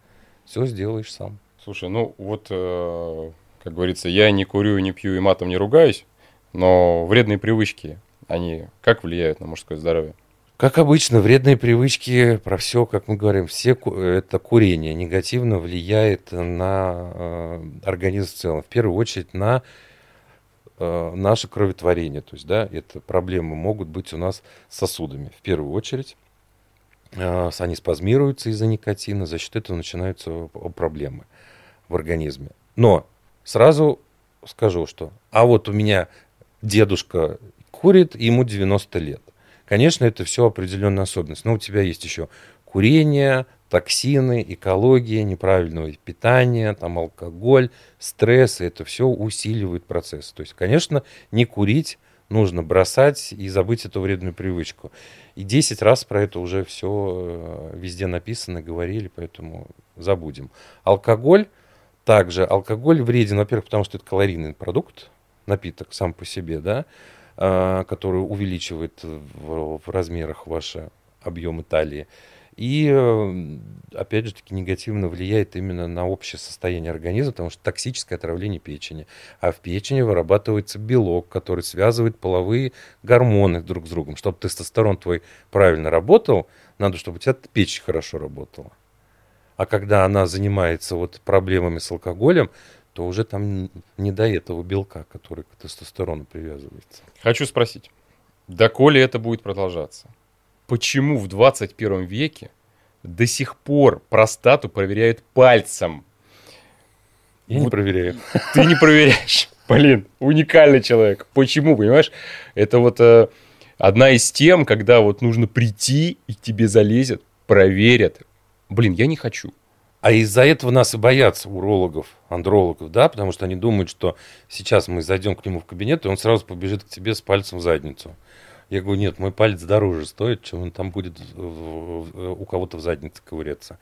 S2: Все сделаешь сам.
S1: Слушай, ну вот, э, как говорится, я не курю, не пью и матом не ругаюсь, но вредные привычки, они как влияют на мужское здоровье?
S2: Как обычно, вредные привычки, про все, как мы говорим, все это курение негативно влияет на э, организм в целом. В первую очередь на э, наше кроветворение. То есть, да, это проблемы могут быть у нас с сосудами. В первую очередь, э, они спазмируются из-за никотина, за счет этого начинаются проблемы в организме. Но сразу скажу, что, а вот у меня дедушка курит, ему 90 лет. Конечно, это все определенная особенность. Но у тебя есть еще курение, токсины, экология, неправильное питание, там алкоголь, стресс, это все усиливает процесс. То есть, конечно, не курить нужно бросать и забыть эту вредную привычку. И 10 раз про это уже все э, везде написано, говорили, поэтому забудем. Алкоголь также. Алкоголь вреден, во-первых, потому что это калорийный продукт, напиток сам по себе, да, который увеличивает в, в размерах ваши объемы талии. И, э, опять же таки, негативно влияет именно на общее состояние организма, потому что токсическое отравление печени. А в печени вырабатывается белок, который связывает половые гормоны друг с другом. Чтобы тестостерон твой правильно работал, надо, чтобы у тебя печень хорошо работала. А когда она занимается вот проблемами с алкоголем, то уже там не до этого белка, который к тестостерону привязывается.
S1: Хочу спросить, доколе это будет продолжаться? Почему в 21 веке до сих пор простату проверяют пальцем?
S2: Я вот не проверяю.
S1: Ты не проверяешь. Блин, уникальный человек. Почему, понимаешь? Это вот э, одна из тем, когда вот нужно прийти и тебе залезет, проверят. Блин, я не хочу.
S2: А из-за этого нас и боятся урологов, андрологов, да, потому что они думают, что сейчас мы зайдем к нему в кабинет, и он сразу побежит к тебе с пальцем в задницу. Я говорю, нет, мой палец дороже стоит, чем он там будет у кого-то в заднице ковыряться.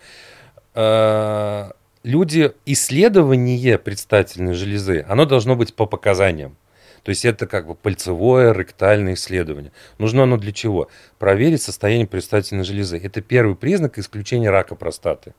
S2: А, люди, исследование предстательной железы, оно должно быть по показаниям. То есть это как бы пальцевое ректальное исследование. Нужно оно для чего? Проверить состояние предстательной железы. Это первый признак исключения рака простаты.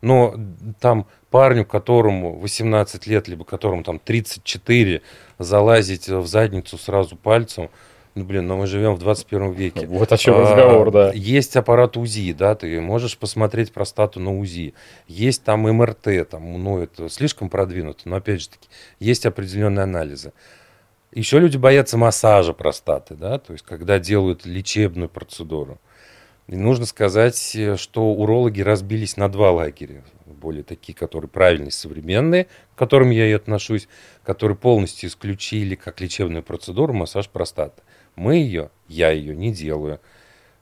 S2: Но там парню, которому 18 лет, либо которому там 34, залазить в задницу сразу пальцем, ну, блин, но мы живем в 21 веке.
S1: Вот о чем а, разговор, да.
S2: Есть аппарат УЗИ, да, ты можешь посмотреть простату на УЗИ. Есть там МРТ, там, ну, это слишком продвинуто, но опять же таки, есть определенные анализы. Еще люди боятся массажа простаты, да, то есть когда делают лечебную процедуру. И нужно сказать, что урологи разбились на два лагеря. Более такие, которые правильные, современные, к которым я и отношусь, которые полностью исключили как лечебную процедуру массаж простаты. Мы ее, я ее не делаю.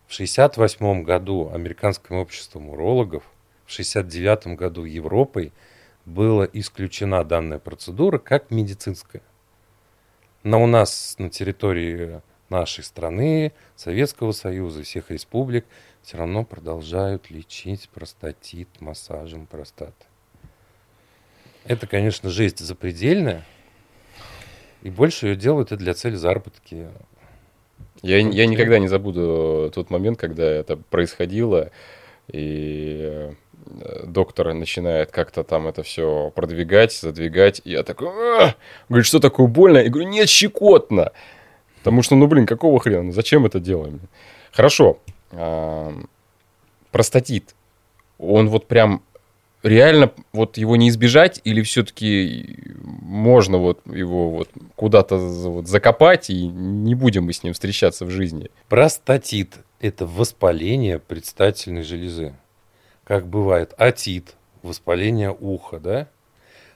S2: В 1968 году Американским обществом урологов, в 1969 году Европой была исключена данная процедура как медицинская. Но у нас на территории нашей страны, Советского Союза, всех республик, все равно продолжают лечить простатит массажем простаты. Это, конечно, жесть запредельная, и больше ее делают и для цели заработки.
S1: Я, я никогда не забуду тот момент, когда это происходило, и э, доктор начинает как-то там это все продвигать, задвигать, и я такой, а! говорит, что такое больно? Я говорю, нет, щекотно. Потому что, ну, блин, какого хрена? Зачем это делаем? Хорошо. Простатит. Он вот прям реально вот его не избежать или все-таки можно вот его вот куда-то вот закопать и не будем мы с ним встречаться в жизни?
S2: Простатит – это воспаление предстательной железы. Как бывает атит – воспаление уха, да?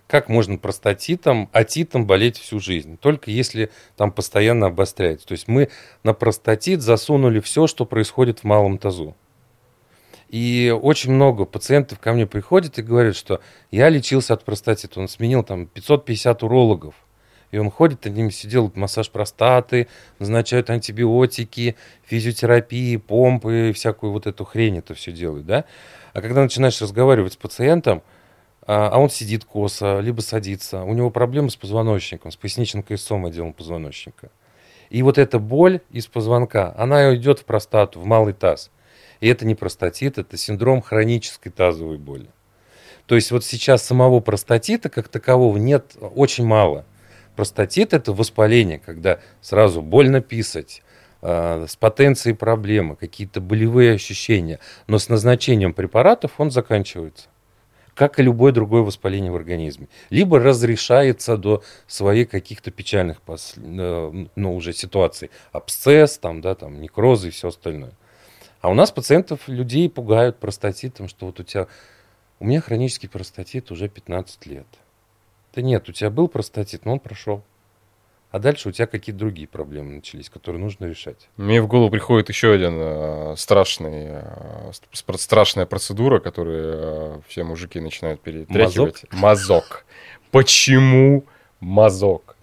S2: Как можно простатитом, атитом болеть всю жизнь? Только если там постоянно обостряется. То есть мы на простатит засунули все, что происходит в малом тазу. И очень много пациентов ко мне приходят и говорят, что я лечился от простатита. Он сменил там 550 урологов. И он ходит, они все делают массаж простаты, назначают антибиотики, физиотерапии, помпы, всякую вот эту хрень это все делают, да. А когда начинаешь разговаривать с пациентом, а, а он сидит косо, либо садится. У него проблемы с позвоночником, с пояснично-крестцом отделом позвоночника. И вот эта боль из позвонка, она идет в простату, в малый таз. И это не простатит, это синдром хронической тазовой боли. То есть вот сейчас самого простатита как такового нет очень мало. Простатит это воспаление, когда сразу больно писать, э, с потенцией проблемы, какие-то болевые ощущения. Но с назначением препаратов он заканчивается как и любое другое воспаление в организме. Либо разрешается до своих каких-то печальных. Э, ну, уже ситуаций. Абсцесс, там, да, там, некрозы и все остальное. А у нас пациентов, людей пугают простатитом, что вот у тебя... У меня хронический простатит уже 15 лет. Да нет, у тебя был простатит, но он прошел. А дальше у тебя какие-то другие проблемы начались, которые нужно решать.
S1: Мне в голову приходит еще один э, страшный, э, страшная процедура, которую э, все мужики начинают перетряхивать. Мазок? Мазок. Почему мазок?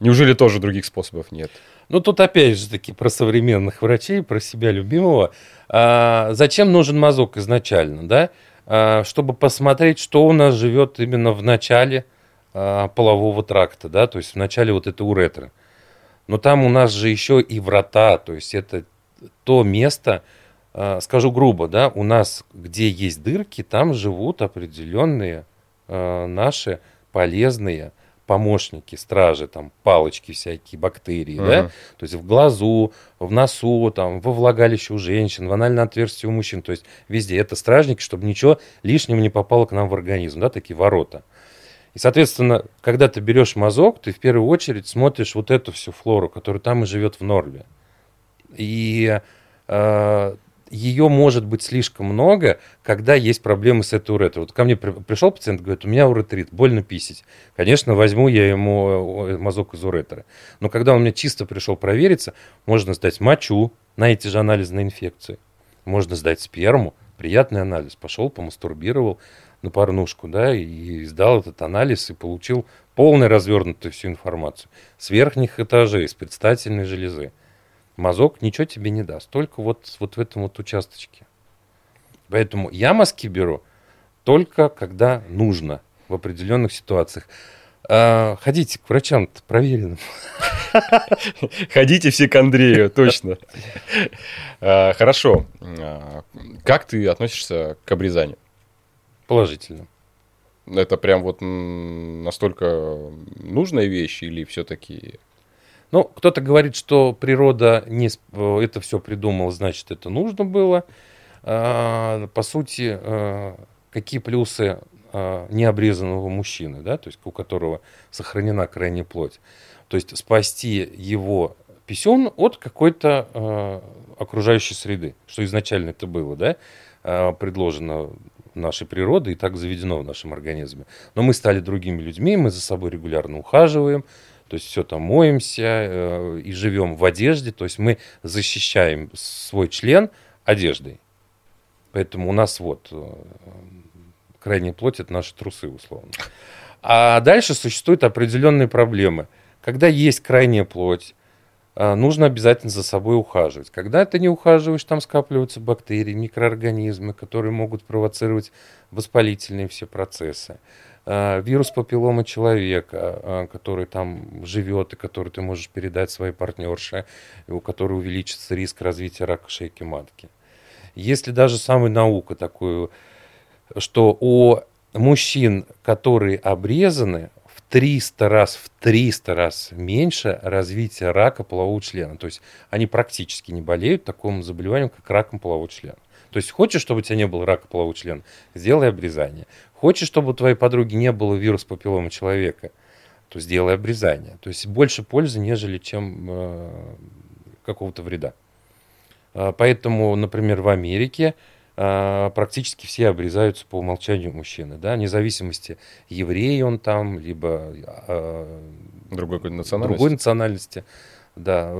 S1: Неужели тоже других способов нет?
S2: Ну, тут опять же таки про современных врачей, про себя любимого. А, зачем нужен мазок изначально, да? А, чтобы посмотреть, что у нас живет именно в начале а, полового тракта, да, то есть в начале вот этой уретры. Но там у нас же еще и врата, то есть это то место, а, скажу грубо, да, у нас, где есть дырки, там живут определенные а, наши полезные помощники, стражи, там, палочки всякие, бактерии, uh-huh. да, то есть в глазу, в носу, там, во влагалище у женщин, в анальное отверстие у мужчин, то есть везде это стражники, чтобы ничего лишнего не попало к нам в организм, да, такие ворота. И, соответственно, когда ты берешь мазок, ты в первую очередь смотришь вот эту всю флору, которая там и живет в норме. И э, ее может быть слишком много, когда есть проблемы с этой уретрой. Вот ко мне при, пришел пациент, говорит, у меня уретрит, больно писить. Конечно, возьму я ему э, мазок из уретры. Но когда он мне чисто пришел провериться, можно сдать мочу на эти же анализы на инфекции. Можно сдать сперму, приятный анализ. Пошел, помастурбировал, на порнушку, да, и сдал этот анализ и получил полный развернутую всю информацию. С верхних этажей, с предстательной железы. Мазок ничего тебе не даст, только вот, вот в этом вот участочке. Поэтому я мазки беру только когда нужно, в определенных ситуациях. А, ходите к врачам проверенным.
S1: Ходите все к Андрею, точно. А, хорошо. А, как ты относишься к обрезанию?
S2: Положительно.
S1: Это прям вот настолько нужная вещь или все-таки...
S2: Ну, кто-то говорит, что природа не э, это все придумала, значит, это нужно было. А, по сути, а, какие плюсы а, необрезанного мужчины, да, то есть у которого сохранена крайняя плоть. То есть спасти его писюн от какой-то а, окружающей среды, что изначально это было, да, а, предложено нашей природы и так заведено в нашем организме. Но мы стали другими людьми, мы за собой регулярно ухаживаем, то есть все там моемся э, и живем в одежде, то есть мы защищаем свой член одеждой. Поэтому у нас вот э, крайняя плоть это наши трусы условно. А дальше существуют определенные проблемы. Когда есть крайняя плоть, нужно обязательно за собой ухаживать. Когда ты не ухаживаешь, там скапливаются бактерии, микроорганизмы, которые могут провоцировать воспалительные все процессы. А, вирус папиллома человека, а, который там живет и который ты можешь передать своей партнерше, у которой увеличится риск развития рака шейки матки. Если даже самая наука такую, что у мужчин, которые обрезаны, 300 раз, в 300 раз меньше развития рака полового члена. То есть они практически не болеют такому заболеванию, как раком полового члена. То есть хочешь, чтобы у тебя не было рака полового члена, сделай обрезание. Хочешь, чтобы у твоей подруги не было вирус папиллома человека, то сделай обрезание. То есть больше пользы, нежели чем э, какого-то вреда. Э, поэтому, например, в Америке а, практически все обрезаются по умолчанию мужчины, да, вне зависимости, еврей он там, либо
S1: э, другой национальности.
S2: Другой национальности. Да,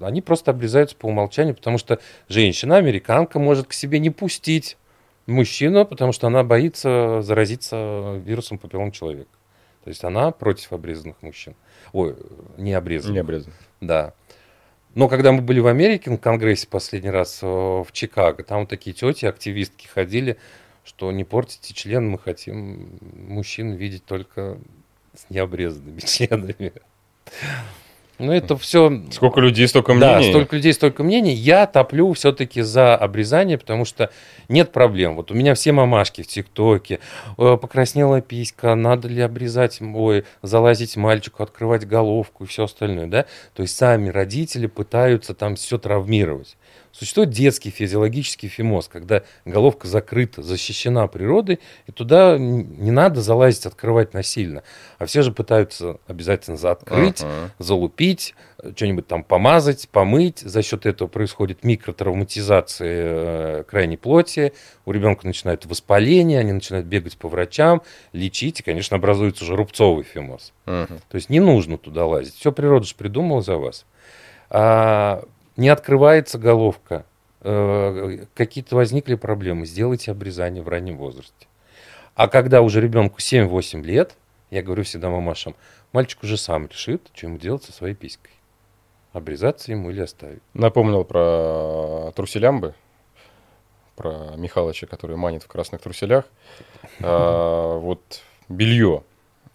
S2: они просто обрезаются по умолчанию, потому что женщина, американка, может к себе не пустить мужчину, потому что она боится заразиться вирусом папиллом человека. То есть она против обрезанных мужчин. Ой, не обрезанных.
S1: Не обрезанных.
S2: Да. Но когда мы были в Америке на конгрессе последний раз э, в Чикаго, там вот такие тети, активистки ходили, что не портите член, мы хотим мужчин видеть только с необрезанными членами. Ну, это все...
S1: Сколько людей, столько мнений.
S2: Да, столько людей, столько мнений. Я топлю все-таки за обрезание, потому что нет проблем. Вот у меня все мамашки в ТикТоке. Покраснела писька, надо ли обрезать, ой, залазить мальчику, открывать головку и все остальное, да? То есть сами родители пытаются там все травмировать. Существует детский физиологический фимоз, когда головка закрыта, защищена природой, и туда не надо залазить, открывать насильно. А все же пытаются обязательно заоткрыть, uh-huh. залупить, что-нибудь там помазать, помыть. За счет этого происходит микротравматизация э, крайней плоти. У ребенка начинает воспаление, они начинают бегать по врачам, лечить, и, конечно, образуется уже рубцовый фимоз. Uh-huh. То есть не нужно туда лазить. Все природа же придумала за вас. А, не открывается головка, э, какие-то возникли проблемы, сделайте обрезание в раннем возрасте. А когда уже ребенку 7-8 лет, я говорю всегда мамашам, мальчик уже сам решит, что ему делать со своей писькой. Обрезаться ему или оставить.
S1: Напомнил про труселямбы, про Михалыча, который манит в красных труселях. А, вот белье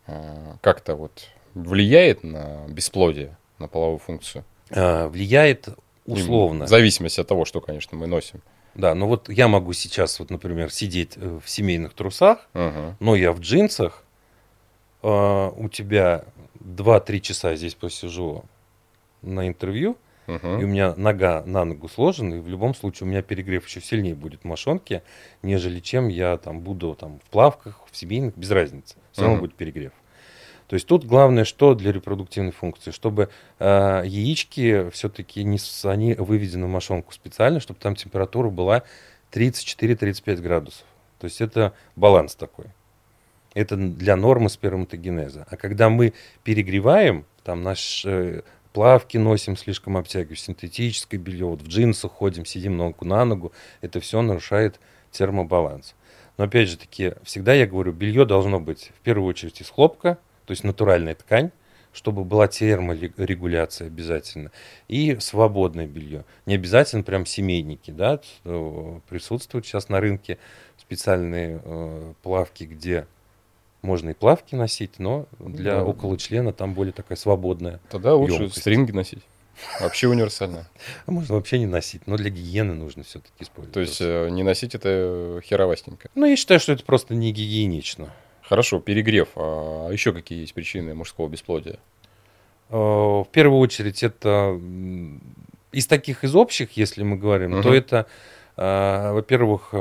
S1: а, как-то вот влияет на бесплодие, на половую функцию?
S2: А, влияет условно.
S1: В зависимости от того, что, конечно, мы носим.
S2: Да, ну вот я могу сейчас, вот, например, сидеть э, в семейных трусах, угу. но я в джинсах, э, у тебя 2-3 часа здесь посижу на интервью, угу. и у меня нога на ногу сложена, и в любом случае у меня перегрев еще сильнее будет в мошонке, нежели чем я там буду там в плавках, в семейных, без разницы. Все равно угу. будет перегрев. То есть тут главное, что для репродуктивной функции, чтобы э, яички все-таки не они выведены в мошонку специально, чтобы там температура была 34-35 градусов. То есть это баланс такой. Это для нормы сперматогенеза. А когда мы перегреваем, там наши э, плавки носим слишком обтягиваем, синтетическое белье, вот в джинсах ходим, сидим ногу на ногу, это все нарушает термобаланс. Но опять же таки, всегда я говорю, белье должно быть в первую очередь из хлопка, то есть натуральная ткань, чтобы была терморегуляция обязательно, и свободное белье. Не обязательно прям семейники, да, присутствуют сейчас на рынке специальные э, плавки, где можно и плавки носить, но для да. около члена там более такая свободная.
S1: Тогда лучше емкость. стринги носить. Вообще универсально.
S2: А можно вообще не носить, но для гигиены нужно все-таки использовать.
S1: То есть э, не носить это херовастенько.
S2: Ну, я считаю, что это просто не гигиенично.
S1: Хорошо, перегрев. А еще какие есть причины мужского бесплодия?
S2: Э, в первую очередь это из таких из общих, если мы говорим, угу. то это, э, во-первых,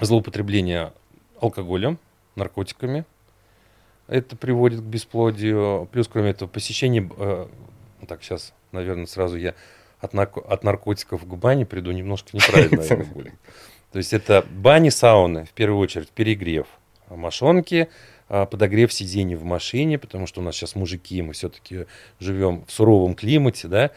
S2: злоупотребление алкоголем, наркотиками. Это приводит к бесплодию. Плюс, кроме этого, посещение... Э, так, сейчас, наверное, сразу я от, нарко- от наркотиков к бане приду немножко неправильно. То есть это бани, сауны, в первую очередь, перегрев мошонки, а, подогрев сидений в машине, потому что у нас сейчас мужики, мы все-таки живем в суровом климате, да.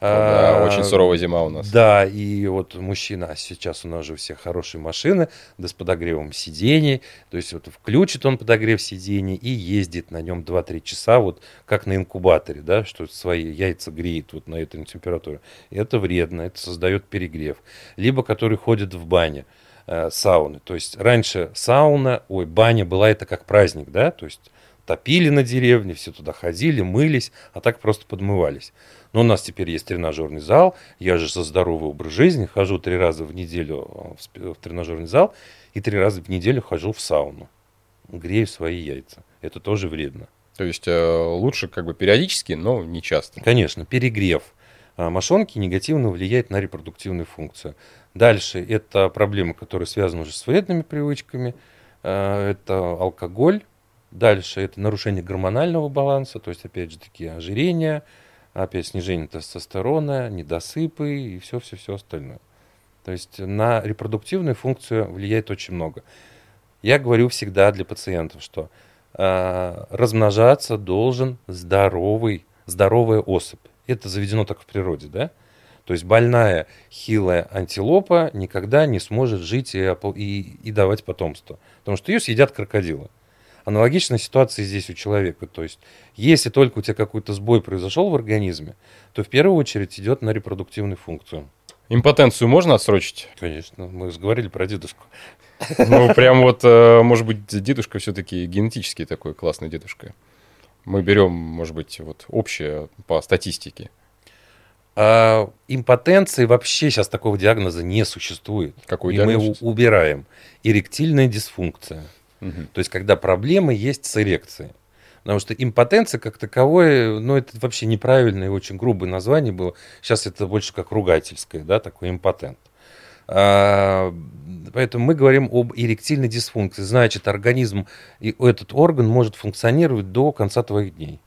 S1: да, а, очень суровая зима у нас.
S2: Да, и вот мужчина, а сейчас у нас же у всех хорошие машины, да с подогревом сидений, то есть вот включит он подогрев сидений и ездит на нем 2-3 часа, вот как на инкубаторе, да, что свои яйца греет вот на этой температуре. Это вредно, это создает перегрев. Либо который ходит в бане э, сауны. То есть раньше сауна, ой, баня была это как праздник, да, то есть топили на деревне, все туда ходили, мылись, а так просто подмывались. Но у нас теперь есть тренажерный зал, я же за здоровый образ жизни, хожу три раза в неделю в тренажерный зал и три раза в неделю хожу в сауну, грею свои яйца. Это тоже вредно.
S1: То есть э, лучше как бы периодически, но не часто.
S2: Конечно, перегрев а, мошонки негативно влияет на репродуктивную функцию. Дальше это проблемы, которые связаны уже с вредными привычками. Э, это алкоголь. Дальше это нарушение гормонального баланса, то есть, опять же, такие ожирения, опять снижение тестостерона, недосыпы и все-все-все остальное. То есть на репродуктивную функцию влияет очень много. Я говорю всегда для пациентов, что э, размножаться должен здоровый, здоровая особь. Это заведено так в природе, да? То есть больная, хилая антилопа никогда не сможет жить и, и, и давать потомство, потому что ее съедят крокодилы. Аналогичная ситуация здесь у человека. То есть, если только у тебя какой-то сбой произошел в организме, то в первую очередь идет на репродуктивную функцию.
S1: Импотенцию можно отсрочить?
S2: Конечно, мы говорили про дедушку.
S1: Ну, прям вот, э, может быть, дедушка все-таки генетически такой классный дедушка. Мы берем, может быть, вот общее по статистике.
S2: А, импотенции вообще сейчас такого диагноза не существует.
S1: Какой
S2: и
S1: диагноз?
S2: мы его убираем. Эректильная дисфункция. Угу. То есть, когда проблемы есть с эрекцией. Потому что импотенция как таковое, ну, это вообще неправильное и очень грубое название было. Сейчас это больше как ругательское, да, такой импотент. А, поэтому мы говорим об эректильной дисфункции. Значит, организм и этот орган может функционировать до конца твоих дней.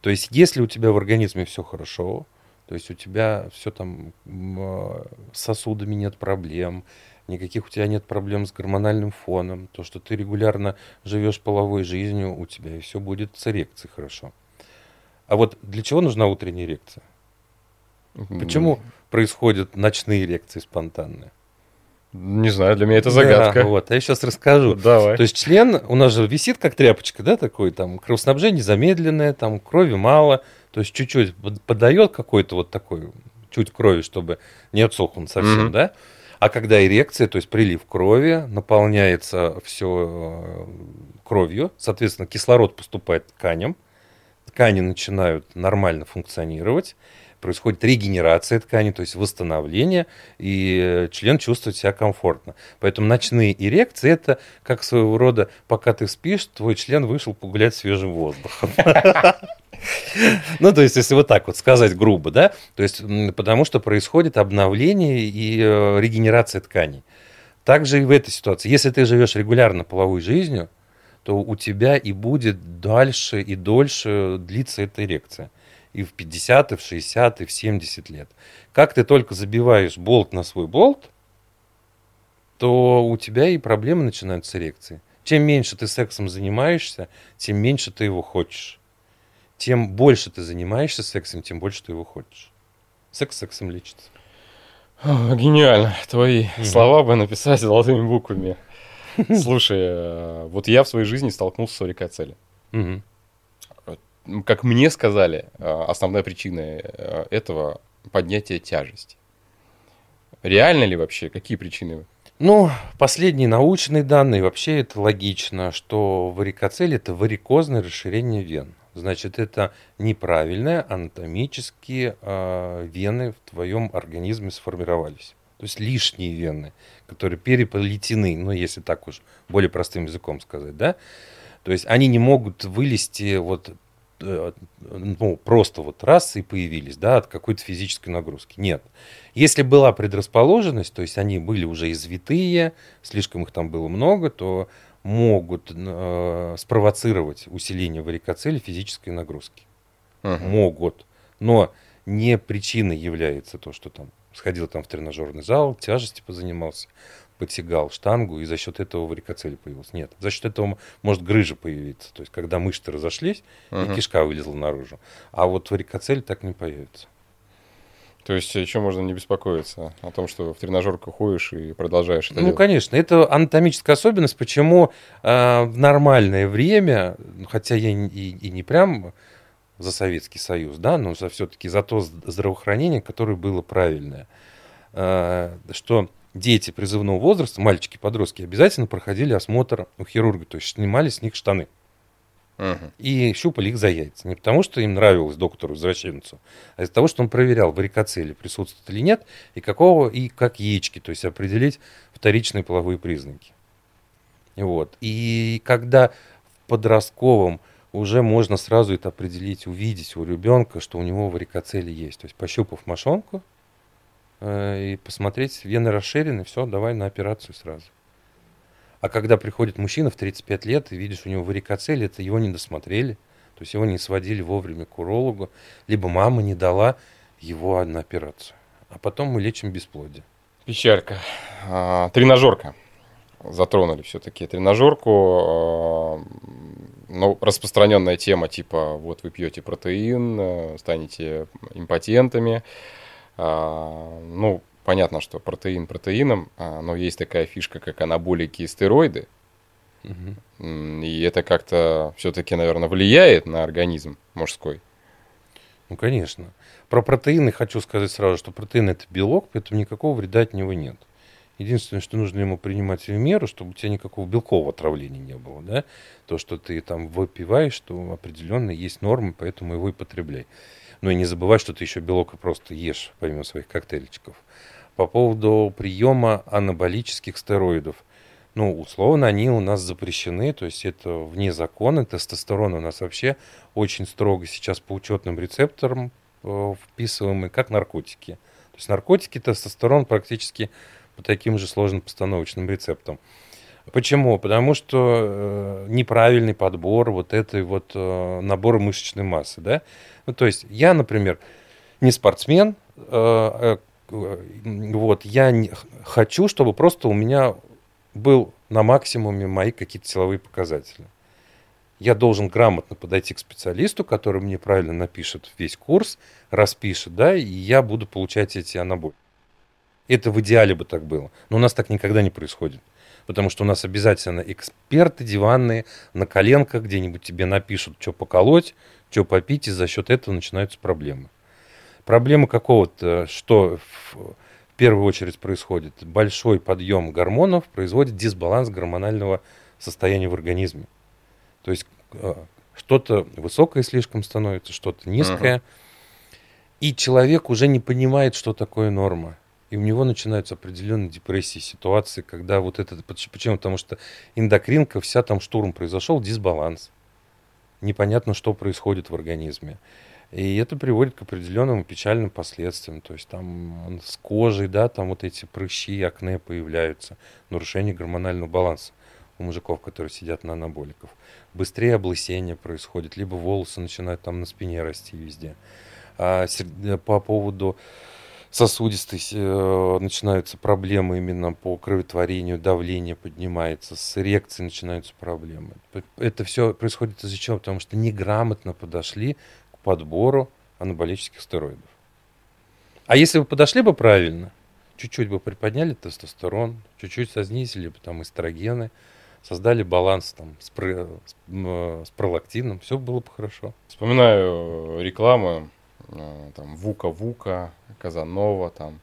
S2: То есть, если у тебя в организме все хорошо, то есть у тебя все там а, с сосудами нет проблем, никаких у тебя нет проблем с гормональным фоном, то, что ты регулярно живешь половой жизнью, у тебя и все будет с эрекцией хорошо. А вот для чего нужна утренняя эрекция? Почему происходят ночные эрекции спонтанные?
S1: Не знаю, для меня это загадка.
S2: Да, вот, я сейчас расскажу.
S1: Давай.
S2: То есть член у нас же висит как тряпочка, да, такой, там, кровоснабжение замедленное, там, крови мало, то есть чуть-чуть подает какой-то вот такой, чуть крови, чтобы не отсох он совсем, mm-hmm. да. А когда эрекция, то есть прилив крови, наполняется все э, кровью, соответственно, кислород поступает тканям, ткани начинают нормально функционировать, происходит регенерация ткани, то есть восстановление, и член чувствует себя комфортно. Поэтому ночные эрекции – это как своего рода, пока ты спишь, твой член вышел погулять свежим воздухом. Ну, то есть, если вот так вот сказать грубо, да, то есть, потому что происходит обновление и э, регенерация тканей. Также и в этой ситуации. Если ты живешь регулярно половой жизнью, то у тебя и будет дальше и дольше длиться эта эрекция. И в 50, и в 60, и в 70 лет. Как ты только забиваешь болт на свой болт, то у тебя и проблемы начинаются с эрекцией. Чем меньше ты сексом занимаешься, тем меньше ты его хочешь тем больше ты занимаешься сексом, тем больше ты его хочешь. Секс сексом лечится.
S1: Гениально. Твои угу. слова бы написать золотыми буквами. Слушай, э, вот я в своей жизни столкнулся с урикоцелем. Угу. Как мне сказали, э, основная причина э, этого поднятие тяжести. Реально ли вообще? Какие причины?
S2: Ну, последние научные данные, вообще это логично, что варикоцель – это варикозное расширение вен. Значит, это неправильные анатомические э, вены в твоем организме сформировались. То есть лишние вены, которые переплетены, ну, если так уж более простым языком сказать, да. То есть они не могут вылезти вот э, ну, просто вот раз и появились, да, от какой-то физической нагрузки. Нет. Если была предрасположенность, то есть они были уже извитые, слишком их там было много, то могут э, спровоцировать усиление варикоцели физической нагрузки. Uh-huh. Могут. Но не причиной является то, что там сходил там в тренажерный зал, тяжести позанимался, подтягал штангу, и за счет этого варикоцель появился. Нет, за счет этого может грыжа появиться. То есть, когда мышцы разошлись, uh-huh. и кишка вылезла наружу. А вот варикоцель так не появится.
S1: То есть еще можно не беспокоиться о том, что в тренажерку ходишь и продолжаешь это
S2: Ну, делать. конечно. Это анатомическая особенность, почему э, в нормальное время, хотя я и, и не прям за Советский Союз, да, но за, все-таки за то здравоохранение, которое было правильное, э, что дети призывного возраста, мальчики-подростки, обязательно проходили осмотр у хирурга, то есть снимали с них штаны. Угу. И щупали их за яйца. Не потому, что им нравилось доктору-извращенцу, а из-за того, что он проверял, варикоцели присутствует или нет, и какого, и как яички, то есть определить вторичные половые признаки. Вот. И когда в подростковом уже можно сразу это определить, увидеть у ребенка, что у него варикоцели есть. То есть пощупав мошонку э, и посмотреть, вены расширены, все, давай на операцию сразу. А когда приходит мужчина в 35 лет, и видишь, у него варикоцель, это его не досмотрели, то есть его не сводили вовремя к урологу, либо мама не дала его на операцию. А потом мы лечим бесплодие.
S1: Печалька. А, тренажерка. Затронули все-таки тренажерку. А, ну, распространенная тема, типа, вот вы пьете протеин, э, станете импотентами. А, ну, понятно, что протеин протеином, а, но есть такая фишка, как анаболики и стероиды. Угу. И это как-то все-таки, наверное, влияет на организм мужской.
S2: Ну, конечно. Про протеины хочу сказать сразу, что протеин это белок, поэтому никакого вреда от него нет. Единственное, что нужно ему принимать в меру, чтобы у тебя никакого белкового отравления не было. Да? То, что ты там выпиваешь, что определенно есть нормы, поэтому его и потребляй. Но и не забывай, что ты еще белок и просто ешь, помимо своих коктейльчиков по поводу приема анаболических стероидов. Ну, условно, они у нас запрещены, то есть это вне закона. Тестостерон у нас вообще очень строго сейчас по учетным рецепторам э, вписываемый, как наркотики. То есть наркотики, тестостерон практически по таким же сложным постановочным рецептам. Почему? Потому что э, неправильный подбор вот этой вот э, набора мышечной массы, да. Ну, то есть я, например, не спортсмен, э, э, вот, я не, хочу, чтобы просто у меня был на максимуме мои какие-то силовые показатели. Я должен грамотно подойти к специалисту, который мне правильно напишет весь курс, распишет, да, и я буду получать эти анаболики. Это в идеале бы так было. Но у нас так никогда не происходит потому что у нас обязательно эксперты диванные на коленках где-нибудь тебе напишут, что поколоть, что попить, и за счет этого начинаются проблемы. Проблема какого-то, что в первую очередь происходит, большой подъем гормонов производит дисбаланс гормонального состояния в организме. То есть э, что-то высокое слишком становится, что-то низкое. Uh-huh. И человек уже не понимает, что такое норма. И у него начинаются определенные депрессии, ситуации, когда вот это... Почему? Потому что эндокринка, вся там штурм произошел, дисбаланс. Непонятно, что происходит в организме. И это приводит к определенным печальным последствиям. То есть там с кожей, да, там вот эти прыщи, акне появляются, нарушение гормонального баланса у мужиков, которые сидят на анаболиков. Быстрее облысение происходит, либо волосы начинают там на спине расти везде. А по поводу сосудистой э, начинаются проблемы именно по кроветворению, давление поднимается, с эрекцией начинаются проблемы. Это все происходит из-за чего? Потому что неграмотно подошли подбору анаболических стероидов. А если бы подошли бы правильно, чуть-чуть бы приподняли тестостерон, чуть-чуть сознизили бы там эстрогены, создали баланс там с, про, с, с пролактином, все было бы хорошо.
S1: Вспоминаю рекламу Э, там Вука-Вука, Казанова, там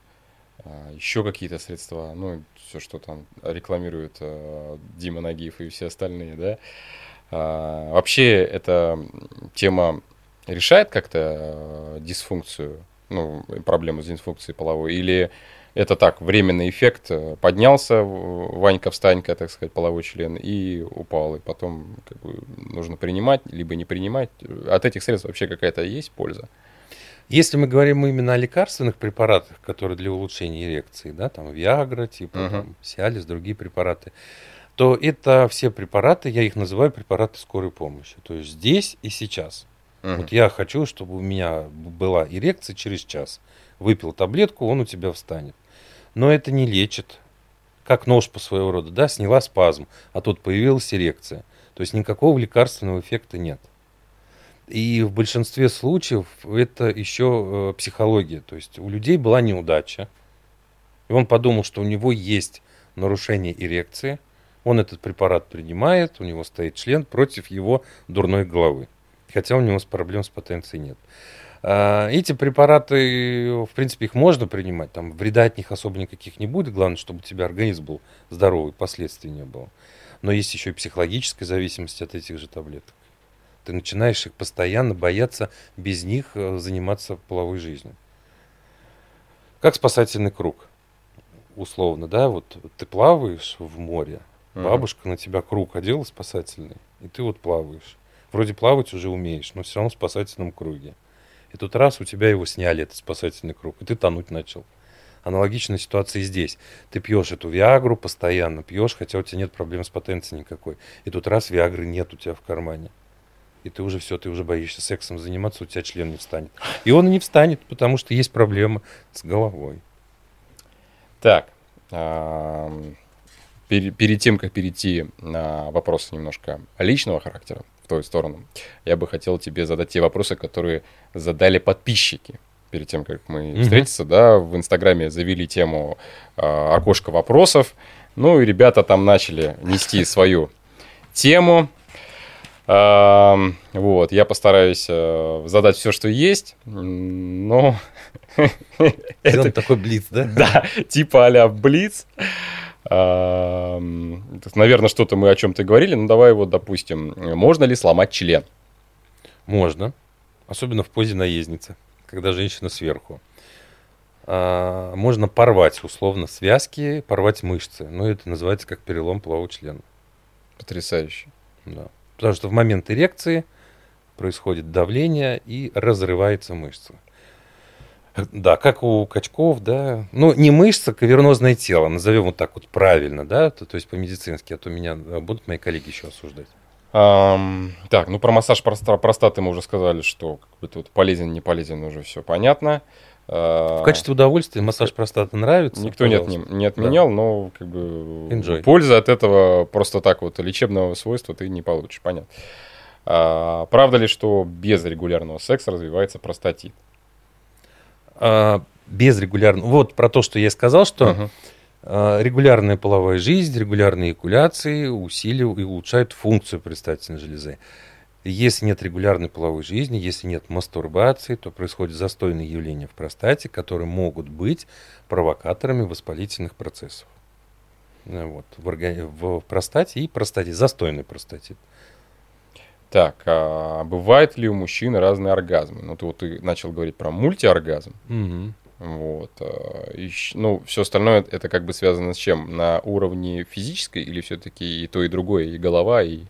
S1: э, еще какие-то средства, ну, все, что там рекламирует э, Дима Нагиев и все остальные, да. А, вообще эта тема решает как-то дисфункцию, ну, проблему с дисфункцией половой, или это так, временный эффект, поднялся Ванька-встанька, так сказать, половой член, и упал, и потом как бы, нужно принимать, либо не принимать. От этих средств вообще какая-то есть польза?
S2: Если мы говорим именно о лекарственных препаратах, которые для улучшения эрекции, да, там Виагра, типа uh-huh. там, Сиалис, другие препараты, то это все препараты, я их называю препараты скорой помощи. То есть здесь и сейчас. Uh-huh. Вот я хочу, чтобы у меня была эрекция через час. Выпил таблетку, он у тебя встанет. Но это не лечит. Как нож по своего рода, да, сняла спазм, а тут появилась эрекция. То есть никакого лекарственного эффекта нет. И в большинстве случаев это еще э, психология. То есть у людей была неудача. И он подумал, что у него есть нарушение эрекции. Он этот препарат принимает, у него стоит член против его дурной головы. Хотя у него проблем с потенцией нет. А, эти препараты, в принципе, их можно принимать, там вреда от них особо никаких не будет, главное, чтобы у тебя организм был здоровый, последствий не было. Но есть еще и психологическая зависимость от этих же таблеток ты начинаешь их постоянно бояться без них э, заниматься половой жизнью. Как спасательный круг, условно, да, вот ты плаваешь в море, бабушка на тебя круг одела спасательный, и ты вот плаваешь. Вроде плавать уже умеешь, но все равно в спасательном круге. И тут раз у тебя его сняли, этот спасательный круг, и ты тонуть начал. Аналогичная ситуация и здесь. Ты пьешь эту Виагру постоянно, пьешь, хотя у тебя нет проблем с потенцией никакой. И тут раз Виагры нет у тебя в кармане и ты уже все, ты уже боишься сексом заниматься, у тебя член не встанет. И он не встанет, потому что есть проблема с головой.
S1: Так, перед тем, как перейти на вопросы немножко личного характера, в твою сторону, я бы хотел тебе задать те вопросы, которые задали подписчики перед тем, как мы mm-hmm. встретиться, да, в Инстаграме завели тему э, окошко вопросов, ну и ребята там начали нести свою тему, вот, я постараюсь э, задать все, что есть, но...
S2: Это такой блиц, да?
S1: Да, типа а-ля блиц. Наверное, что-то мы о чем-то говорили, но давай вот, допустим, можно ли сломать член?
S2: Можно, особенно в позе наездницы, когда женщина сверху. а, можно порвать условно связки, порвать мышцы. Ну, это называется как перелом полового члена.
S1: Потрясающе.
S2: Да. Потому что в момент эрекции происходит давление и разрывается мышца. Да, как у качков, да. Ну, не мышца, кавернозное тело, назовем вот так вот правильно, да, то, то есть по-медицински, а то меня будут мои коллеги еще осуждать.
S1: Um, так, ну про массаж простаты мы уже сказали, что как бы полезен, не полезен, уже все понятно.
S2: В качестве удовольствия массаж простаты нравится?
S1: Никто не, отним, не отменял, да. но как бы Enjoy. пользы от этого просто так вот лечебного свойства ты не получишь, понятно. А, правда ли, что без регулярного секса развивается простатит?
S2: А, без регулярного... Вот про то, что я сказал, что а, регулярная половая жизнь, регулярные экуляции усиливают и улучшают функцию предстательной железы. Если нет регулярной половой жизни, если нет мастурбации, то происходят застойные явления в простате, которые могут быть провокаторами воспалительных процессов. Вот, в, органи... в простате и простате, застойный простатит.
S1: Так, а бывают ли у мужчин разные оргазмы? Ну, ты вот ты начал говорить про мультиоргазм. Угу. Вот. А, и, ну, все остальное это как бы связано с чем? На уровне физической или все-таки и то, и другое, и голова, и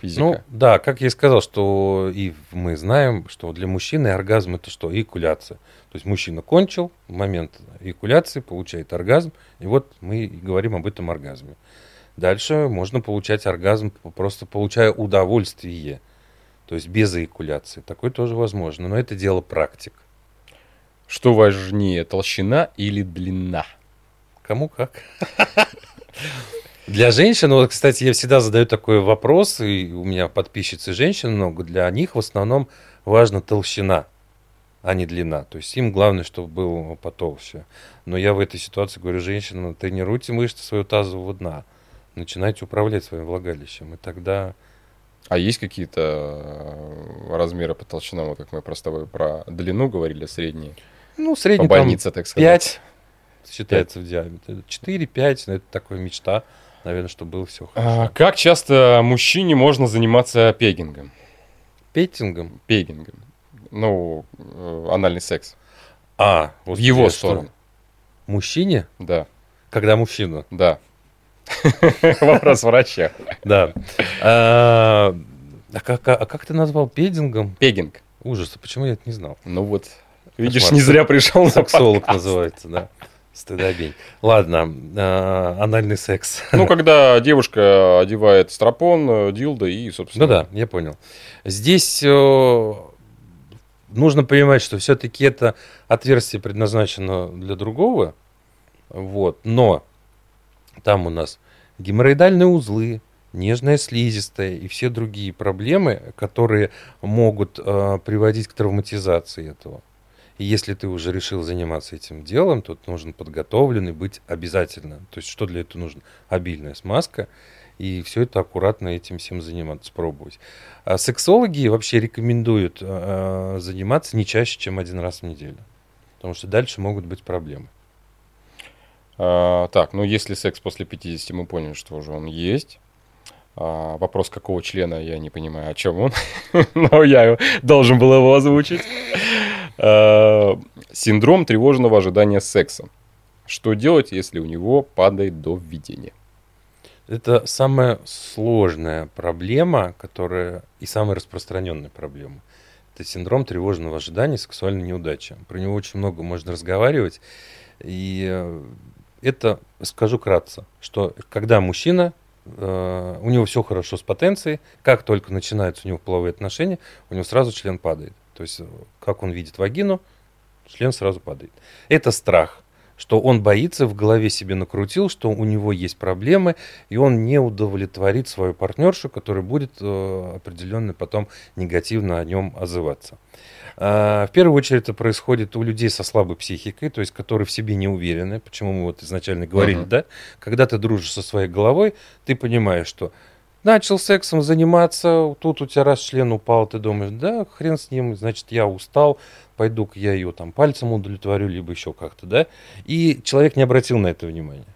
S1: физика. Ну,
S2: да, как я и сказал, что и мы знаем, что для мужчины оргазм это что? Эякуляция. То есть мужчина кончил, в момент эякуляции получает оргазм, и вот мы говорим об этом оргазме. Дальше можно получать оргазм, просто получая удовольствие. То есть без эякуляции. Такое тоже возможно, но это дело практик.
S1: Что важнее, толщина или длина?
S2: Кому как. Для женщин, вот, кстати, я всегда задаю такой вопрос, и у меня подписчицы женщин много, для них в основном важна толщина, а не длина. То есть им главное, чтобы было потолще. Но я в этой ситуации говорю женщинам, тренируйте мышцы своего тазового дна, начинайте управлять своим влагалищем, и тогда...
S1: А есть какие-то э, размеры по толщинам, вот как мы просто про длину говорили, средние?
S2: Ну, средний по больнице, там, так сказать. 5 считается 5. в диаметре. 4-5, ну, это такая мечта наверное, чтобы было все
S1: хорошо. А, как часто мужчине можно заниматься пегингом?
S2: Петтингом?
S1: Пегингом. Ну, э, анальный секс.
S2: А,
S1: вот в его сторону. Что?
S2: Мужчине?
S1: Да.
S2: Когда мужчина?
S1: Да. Вопрос врача.
S2: Да. А, а, как, а как ты назвал педингом?
S1: Пегинг.
S2: Ужас, а почему я это не знал?
S1: Ну вот, видишь, не зря пришел на
S2: Сексолог называется, да. Стыдобень. Ладно, э, анальный секс.
S1: Ну, когда девушка одевает стропон, э, дилдо и, собственно...
S2: Ну да, я понял. Здесь э, нужно понимать, что все-таки это отверстие предназначено для другого, вот, но там у нас геморроидальные узлы, нежная слизистая и все другие проблемы, которые могут э, приводить к травматизации этого. И если ты уже решил заниматься этим делом, то нужен подготовленный быть обязательно. То есть что для этого нужно? Обильная смазка. И все это аккуратно этим всем заниматься, пробовать. А сексологи вообще рекомендуют э, заниматься не чаще, чем один раз в неделю. Потому что дальше могут быть проблемы.
S1: А, так, ну если секс после 50, мы поняли, что уже он есть. А, вопрос, какого члена, я не понимаю, о чем он. Но я должен был его озвучить. Э, синдром тревожного ожидания секса. Что делать, если у него падает до введения?
S2: Это самая сложная проблема, которая и самая распространенная проблема. Это синдром тревожного ожидания сексуальной неудачи. Про него очень много можно разговаривать. И э, это, скажу кратко, что когда мужчина, э, у него все хорошо с потенцией, как только начинаются у него половые отношения, у него сразу член падает. То есть, как он видит вагину, член сразу падает. Это страх, что он боится, в голове себе накрутил, что у него есть проблемы, и он не удовлетворит свою партнершу, которая будет э, определенно потом негативно о нем отзываться. А, в первую очередь это происходит у людей со слабой психикой, то есть которые в себе не уверены, почему мы вот изначально говорили, uh-huh. да, когда ты дружишь со своей головой, ты понимаешь, что Начал сексом заниматься, тут у тебя раз член упал, ты думаешь, да, хрен с ним, значит, я устал, пойду-ка я ее там пальцем удовлетворю, либо еще как-то, да. И человек не обратил на это внимания.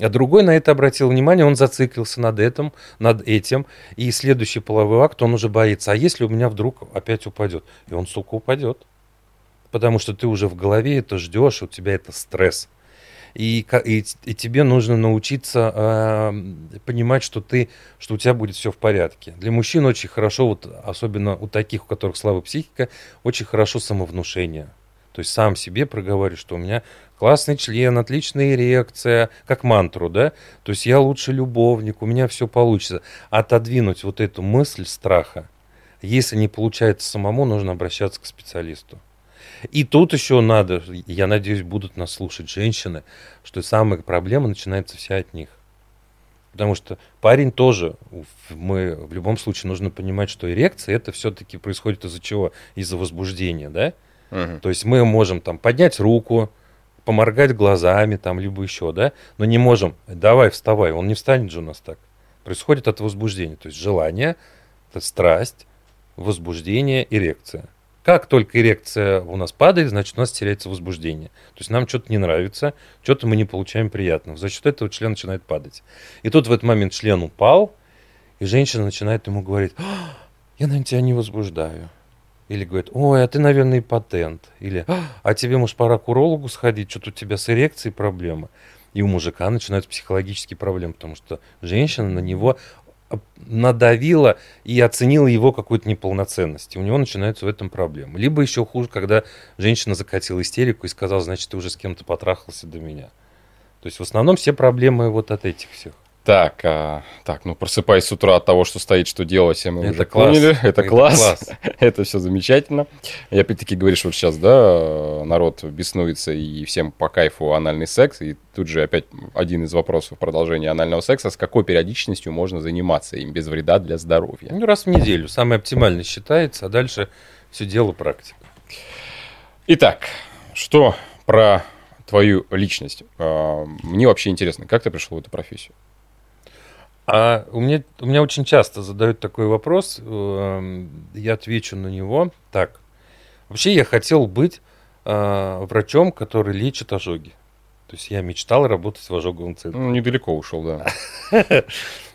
S2: А другой на это обратил внимание, он зациклился над этим, над этим, и следующий половой акт он уже боится. А если у меня вдруг опять упадет? И он, сука, упадет. потому что ты уже в голове это ждешь, у тебя это стресс. И, и, и тебе нужно научиться э, понимать, что ты, что у тебя будет все в порядке. Для мужчин очень хорошо, вот особенно у таких, у которых слабая психика, очень хорошо самовнушение. То есть сам себе проговорю, что у меня классный член, отличная эрекция, как мантру, да? То есть я лучше любовник, у меня все получится. Отодвинуть вот эту мысль страха. Если не получается самому, нужно обращаться к специалисту. И тут еще надо, я надеюсь, будут нас слушать женщины, что самая проблема начинается вся от них. Потому что парень тоже, мы в любом случае нужно понимать, что эрекция это все-таки происходит из-за чего? Из-за возбуждения, да? Угу. То есть мы можем там поднять руку, поморгать глазами, там, либо еще, да, но не можем, давай, вставай, он не встанет же у нас так. Происходит от возбуждения, то есть желание, это страсть, возбуждение, эрекция. Как только эрекция у нас падает, значит, у нас теряется возбуждение. То есть нам что-то не нравится, что-то мы не получаем приятного. За счет этого член начинает падать. И тут в этот момент член упал, и женщина начинает ему говорить, «А, я, наверное, тебя не возбуждаю. Или говорит, ой, а ты, наверное, патент. Или, «А, а тебе, может, пора к урологу сходить, что-то у тебя с эрекцией проблемы. И у мужика начинаются психологические проблемы, потому что женщина на него надавила и оценила его какую-то неполноценность. И у него начинаются в этом проблемы. Либо еще хуже, когда женщина закатила истерику и сказала, значит, ты уже с кем-то потрахался до меня. То есть в основном все проблемы вот от этих всех.
S1: Так, а, так, ну просыпаясь с утра от того, что стоит, что делать, мы
S2: это
S1: уже
S2: класс. поняли.
S1: Это, это класс. класс. это все замечательно. И опять-таки говоришь, вот сейчас, да, народ беснуется и всем по кайфу анальный секс. И тут же опять один из вопросов продолжения анального секса. С какой периодичностью можно заниматься им без вреда для здоровья?
S2: Ну, раз в неделю. Самое оптимальное считается, а дальше все дело практика.
S1: Итак, что про твою личность? А, мне вообще интересно, как ты пришел в эту профессию?
S2: А у меня, у меня очень часто задают такой вопрос, эм, я отвечу на него так. Вообще я хотел быть э, врачом, который лечит ожоги. То есть я мечтал работать в ожоговом центре.
S1: Ну, недалеко ушел, да.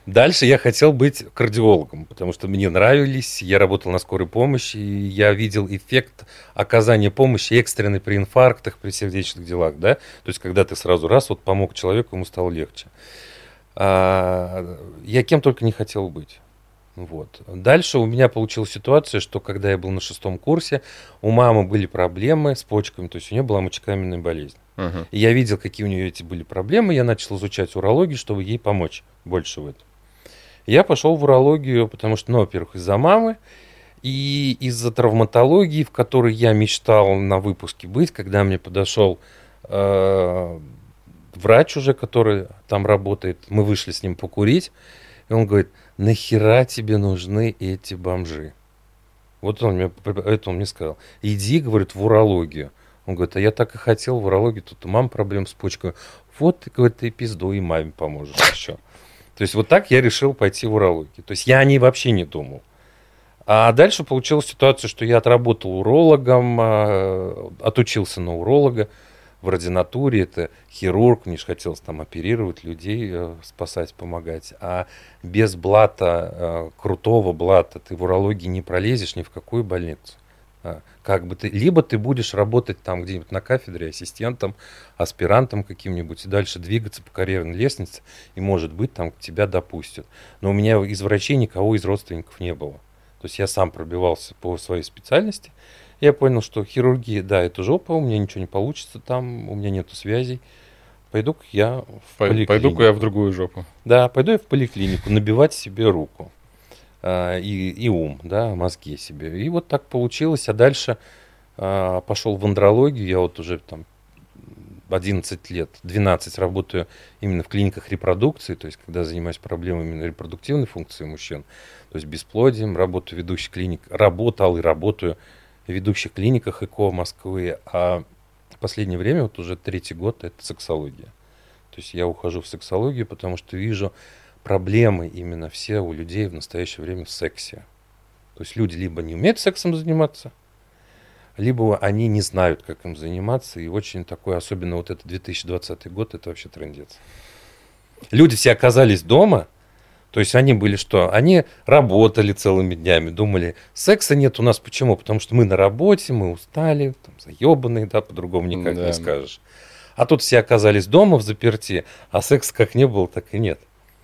S2: Дальше я хотел быть кардиологом, потому что мне нравились, я работал на скорой помощи, и я видел эффект оказания помощи экстренной при инфарктах, при сердечных делах, да, то есть когда ты сразу раз вот помог человеку, ему стало легче. А, я кем только не хотел быть. Вот. Дальше у меня получилась ситуация, что когда я был на шестом курсе, у мамы были проблемы с почками, то есть у нее была мочекаменная болезнь. Uh-huh. И я видел, какие у нее эти были проблемы, я начал изучать урологию, чтобы ей помочь больше в этом. Я пошел в урологию, потому что, ну, во-первых, из-за мамы, и из-за травматологии, в которой я мечтал на выпуске быть, когда мне подошел э, врач уже, который там работает, мы вышли с ним покурить, и он говорит, нахера тебе нужны эти бомжи? Вот он мне, это он мне сказал. Иди, говорит, в урологию. Он говорит, а я так и хотел в урологию, тут у мамы проблем с почкой. Вот, говорит, ты пизду и маме поможешь еще. То есть вот так я решил пойти в урологию. То есть я о ней вообще не думал. А дальше получилась ситуация, что я отработал урологом, а, отучился на уролога в ординатуре, это хирург, мне же хотелось там оперировать людей, э, спасать, помогать. А без блата, э, крутого блата, ты в урологии не пролезешь ни в какую больницу. А, как бы ты, либо ты будешь работать там где-нибудь на кафедре ассистентом, аспирантом каким-нибудь и дальше двигаться по карьерной лестнице, и, может быть, там тебя допустят. Но у меня из врачей никого из родственников не было. То есть я сам пробивался по своей специальности, я понял, что хирургия, да, это жопа, у меня ничего не получится там, у меня нету связей. Пойду-ка я в поликлинику.
S1: Пойду-ка я в другую жопу.
S2: Да, пойду я в поликлинику набивать себе руку а, и, и ум, да, мозги себе. И вот так получилось. А дальше а, пошел в андрологию. Я вот уже там 11 лет, 12 работаю именно в клиниках репродукции, то есть когда занимаюсь проблемами репродуктивной функции мужчин, то есть бесплодием, работаю ведущий клиник, работал и работаю ведущих клиниках ЭКО Москвы, а в последнее время, вот уже третий год, это сексология. То есть я ухожу в сексологию, потому что вижу проблемы именно все у людей в настоящее время в сексе. То есть люди либо не умеют сексом заниматься, либо они не знают, как им заниматься. И очень такой, особенно вот этот 2020 год, это вообще трендец. Люди все оказались дома, То есть они были что? Они работали целыми днями, думали, секса нет у нас почему? Потому что мы на работе, мы устали, там, заебанные, да, по-другому никак да. не скажешь. А тут все оказались дома в заперти, а секса как не было, так и нет.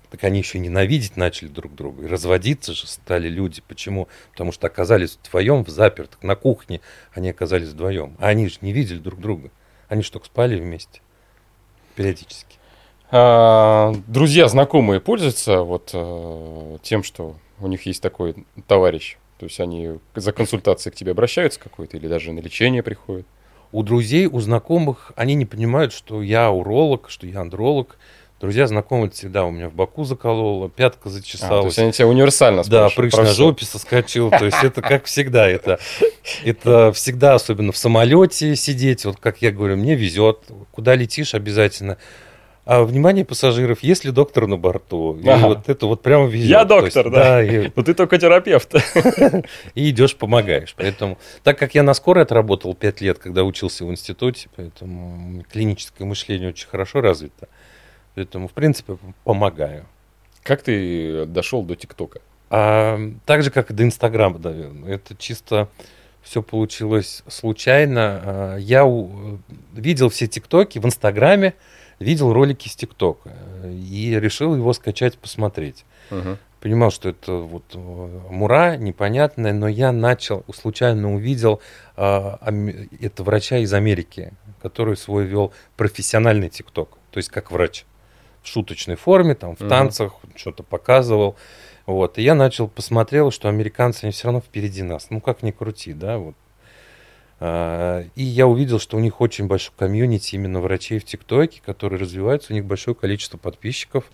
S2: Так они еще ненавидеть начали друг друга. И разводиться же стали люди. Почему? Потому что оказались вдвоем в запертых. На кухне они оказались вдвоем. А они же не видели друг друга. Они же только спали вместе. Периодически.
S1: А, друзья, знакомые пользуются вот а, тем, что у них есть такой товарищ. То есть они за консультацией к тебе обращаются какой-то или даже на лечение приходят?
S2: У друзей, у знакомых, они не понимают, что я уролог, что я андролог. Друзья, знакомые всегда у меня в боку закололо, пятка зачесалась. А, то
S1: есть они тебя универсально
S2: спрашивают? Да, прыщ на жопе соскочил. То есть это как всегда. Это, это всегда, особенно в самолете сидеть. Вот как я говорю, мне везет. Куда летишь обязательно. А внимание пассажиров, есть ли доктор на борту? И ага. вот это вот прямо везет.
S1: Я доктор, есть, да. да и... Но ты только терапевт.
S2: И идешь, помогаешь. Поэтому, так как я на скорой отработал 5 лет, когда учился в институте, поэтому клиническое мышление очень хорошо развито. Поэтому, в принципе, помогаю.
S1: Как ты дошел до ТикТока?
S2: А, так же, как и до Инстаграма, наверное. Это чисто все получилось случайно. А, я видел все ТикТоки в Инстаграме, видел ролики с ТикТока и решил его скачать, посмотреть. Угу. Понимал, что это вот э, мура непонятная, но я начал, случайно увидел а, это врача из Америки, который свой вел профессиональный ТикТок, то есть как врач в шуточной форме, там, в угу. танцах, что-то показывал. Вот. И я начал, посмотрел, что американцы, они все равно впереди нас. Ну, как ни крути, да, вот. А, и я увидел, что у них очень большой комьюнити именно врачей в ТикТоке, которые развиваются, у них большое количество подписчиков.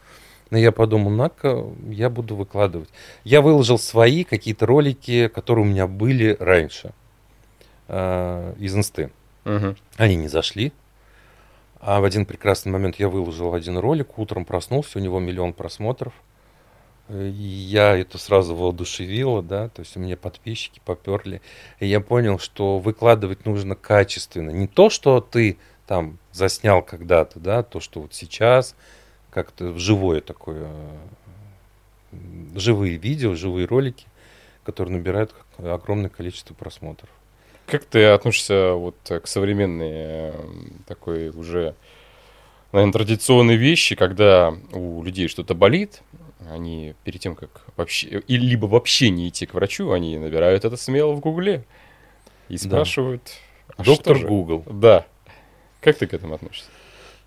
S2: Но я подумал, на-ка, я буду выкладывать. Я выложил свои какие-то ролики, которые у меня были раньше э, из инсты. Угу. Они не зашли, а в один прекрасный момент я выложил один ролик, утром проснулся, у него миллион просмотров. Я это сразу воодушевило, да, то есть у меня подписчики поперли. И я понял, что выкладывать нужно качественно. Не то, что ты там заснял когда-то, да, то, что вот сейчас, как-то живое такое, живые видео, живые ролики, которые набирают огромное количество просмотров.
S1: Как ты относишься вот к современной э, такой уже, наверное, традиционной вещи, когда у людей что-то болит, они перед тем, как вообще, и либо вообще не идти к врачу, они набирают это смело в Гугле и спрашивают.
S2: Да. А Доктор Google.
S1: Да. Как ты к этому относишься?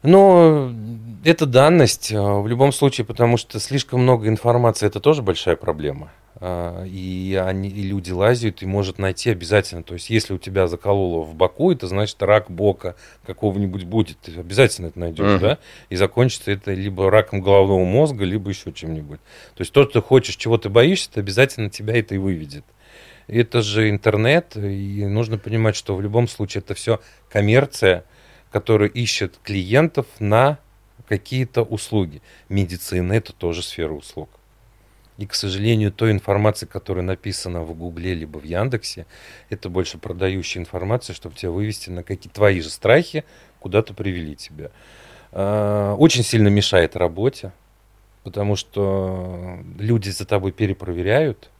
S2: Ну, это данность в любом случае, потому что слишком много информации это тоже большая проблема. А, и, они, и люди лазят и может найти обязательно. То есть, если у тебя закололо в боку, это значит рак бока какого-нибудь будет. Ты обязательно это найдешь, uh-huh. да? И закончится это либо раком головного мозга, либо еще чем-нибудь. То есть, то, что ты хочешь, чего ты боишься, это обязательно тебя это и выведет. Это же интернет, и нужно понимать, что в любом случае это все коммерция, которая ищет клиентов на какие-то услуги. Медицина – это тоже сфера услуг. И, к сожалению, той информации, которая написана в Гугле либо в Яндексе, это больше продающая информация, чтобы тебя вывести на какие-то твои же страхи, куда-то привели тебя. А, очень сильно мешает работе, потому что люди за тобой перепроверяют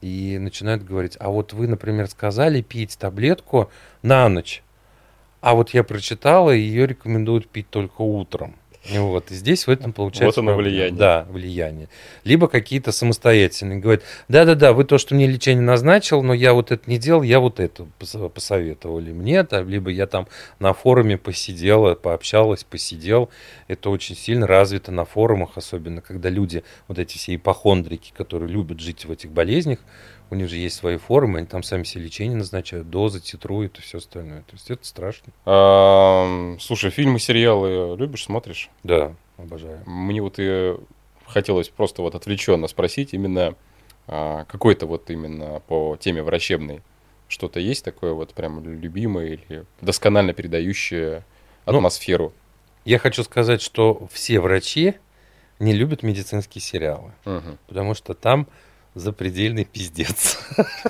S2: и начинают говорить, а вот вы, например, сказали пить таблетку на ночь, а вот я прочитала, ее рекомендуют пить только утром. Вот, и здесь в этом получается...
S1: Вот оно влияние.
S2: Да, влияние. Либо какие-то самостоятельные. Говорят, да-да-да, вы то, что мне лечение назначил, но я вот это не делал, я вот это посоветовали мне, там, либо я там на форуме посидела, пообщалась, посидел. Это очень сильно развито на форумах, особенно когда люди, вот эти все ипохондрики, которые любят жить в этих болезнях, у них же есть свои форумы, они там сами себе лечение назначают, дозы, титруют и все остальное. То есть это страшно.
S1: А, слушай, фильмы, сериалы любишь, смотришь?
S2: Да, обожаю.
S1: Мне вот и хотелось просто вот отвлеченно спросить именно а, какой-то вот именно по теме врачебной что-то есть такое вот прям любимое или досконально передающее ну, атмосферу? Ну,
S2: я хочу сказать, что все врачи не любят медицинские сериалы, угу. потому что там запредельный пиздец.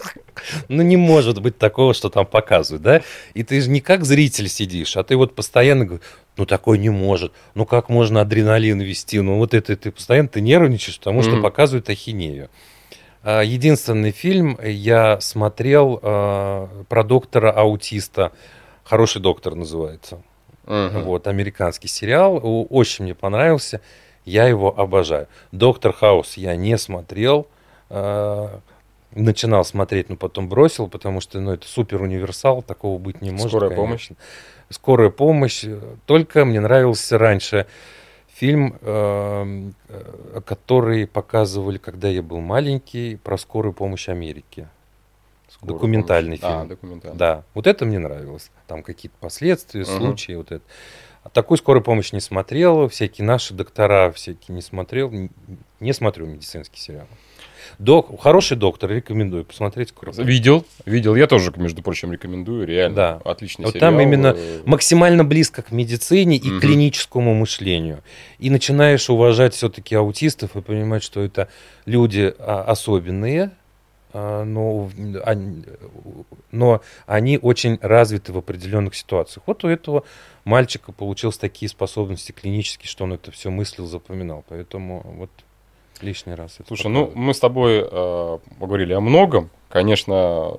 S2: ну, не может быть такого, что там показывают, да? И ты же не как зритель сидишь, а ты вот постоянно говоришь, ну такой не может. Ну как можно адреналин вести? Ну вот это ты постоянно ты нервничаешь, потому что mm-hmm. показывают ахинею. А, единственный фильм я смотрел э, про доктора-аутиста. Хороший доктор называется. Вот, американский сериал. Очень мне понравился. Я его обожаю. Доктор Хаус я не смотрел. Э, начинал смотреть, но потом бросил, потому что ну, это супер универсал, такого быть не может.
S1: Скорая конечно. помощь.
S2: Скорая помощь. Только мне нравился раньше фильм, э, э, который показывали, когда я был маленький, про скорую помощь Америки. Скорую документальный помощь. А, фильм. А, документальный. Да, вот это мне нравилось. Там какие-то последствия, угу. случаи, вот это. А такую скорую помощь не смотрел, всякие наши доктора всякие не смотрел, не смотрю медицинские сериалы. Док, хороший доктор, рекомендую посмотреть.
S1: Круто. Видел, видел. Я тоже, между прочим, рекомендую. Реально да. отличный
S2: вот сериал. Там именно максимально близко к медицине и угу. клиническому мышлению. И начинаешь уважать все-таки аутистов и понимать, что это люди а, особенные, а, но, но они очень развиты в определенных ситуациях. Вот у этого мальчика получилось такие способности клинические, что он это все мыслил, запоминал. Поэтому вот лишний раз.
S1: Слушай, ну мы с тобой э, поговорили о многом. Конечно,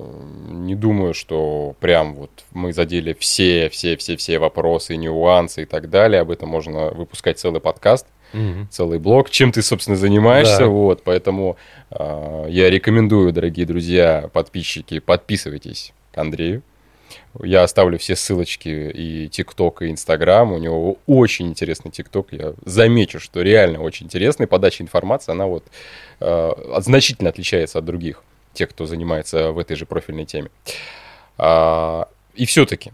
S1: не думаю, что прям вот мы задели все, все, все, все вопросы, нюансы и так далее. Об этом можно выпускать целый подкаст, угу. целый блог. Чем ты, собственно, занимаешься? Да. Вот, поэтому э, я рекомендую, дорогие друзья, подписчики, подписывайтесь к Андрею. Я оставлю все ссылочки и ТикТок, и Инстаграм. У него очень интересный ТикТок. Я замечу, что реально очень интересный. Подача информации, она вот э, значительно отличается от других, тех, кто занимается в этой же профильной теме. А, и все-таки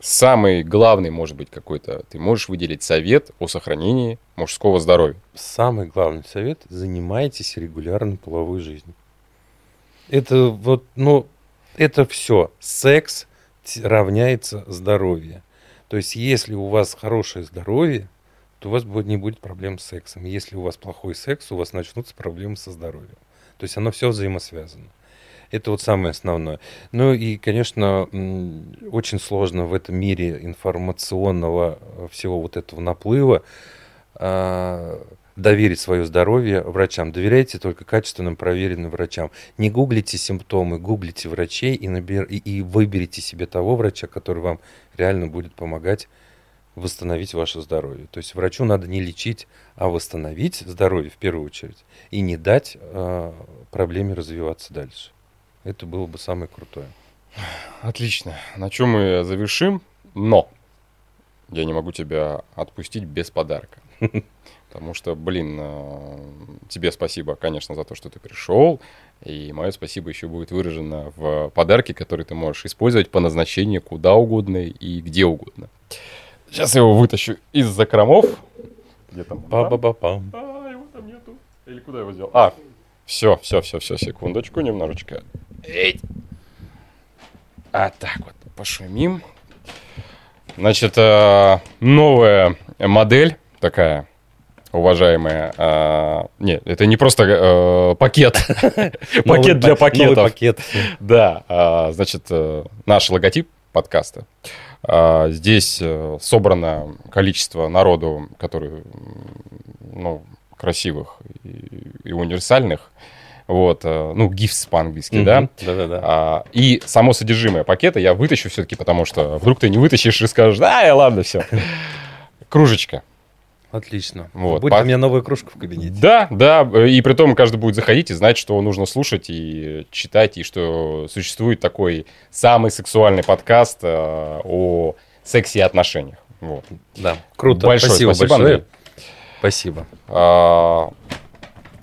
S1: самый главный, может быть, какой-то, ты можешь выделить совет о сохранении мужского здоровья?
S2: Самый главный совет – занимайтесь регулярно половой жизнью. Это вот, ну, это все. Секс равняется здоровье. То есть, если у вас хорошее здоровье, то у вас будет, не будет проблем с сексом. Если у вас плохой секс, у вас начнутся проблемы со здоровьем. То есть оно все взаимосвязано. Это вот самое основное. Ну и, конечно, очень сложно в этом мире информационного э, всего вот этого наплыва а, доверить свое здоровье врачам. Доверяйте только качественным, проверенным врачам. Не гуглите симптомы, гуглите врачей и, набер... и, и выберите себе того врача, который вам реально будет помогать восстановить ваше здоровье. То есть врачу надо не лечить, а восстановить здоровье в первую очередь и не дать э, проблеме развиваться дальше. Это было бы самое крутое.
S1: Отлично. На чем мы завершим? Но я не могу тебя отпустить без подарка. Потому что, блин, э, тебе спасибо, конечно, за то, что ты пришел. И мое спасибо еще будет выражено в подарке, который ты можешь использовать по назначению куда угодно и где угодно. Сейчас я его вытащу из закромов. Где там? па ба ба пам А, его там нету. Или куда его сделал? А, все, все, все, все, секундочку, немножечко. Эй. А так вот, пошумим. Значит, э, новая модель такая уважаемые. А, нет, это не просто а, пакет. пакет для пакетов. пакет. Да, а, значит, э, наш логотип подкаста. А, здесь э, собрано количество народу, которые, ну, красивых и, и универсальных. Вот, ну, gifts по-английски, да? Да-да-да. А, и само содержимое пакета я вытащу все-таки, потому что вдруг ты не вытащишь и скажешь, да, ладно, все. Кружечка
S2: Отлично. Вот. Будет По... у меня новая кружка в кабинете.
S1: Да, да. И при том каждый будет заходить и знать, что нужно слушать и читать, и что существует такой самый сексуальный подкаст э, о сексе и отношениях. Вот.
S2: Да, круто. Большое спасибо, спасибо большое. Андрей. Спасибо. А,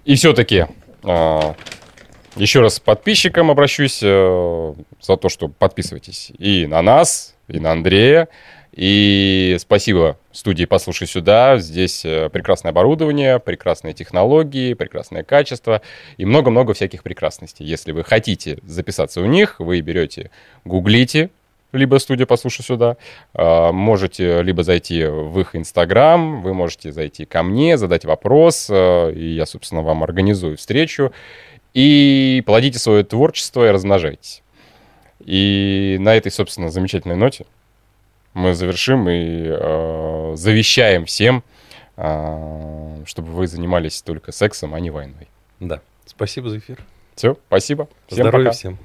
S1: и все-таки а, еще раз подписчикам обращусь а, за то, что подписывайтесь и на нас, и на Андрея. И спасибо студии «Послушай сюда». Здесь э, прекрасное оборудование, прекрасные технологии, прекрасное качество и много-много всяких прекрасностей. Если вы хотите записаться у них, вы берете, гуглите, либо студия «Послушай сюда», а, можете либо зайти в их Инстаграм, вы можете зайти ко мне, задать вопрос, э, и я, собственно, вам организую встречу. И плодите свое творчество и размножайтесь. И на этой, собственно, замечательной ноте мы завершим и э, завещаем всем, э, чтобы вы занимались только сексом, а не войной.
S2: Да. Спасибо за эфир.
S1: Все, спасибо.
S2: Всем Здоровья пока. всем.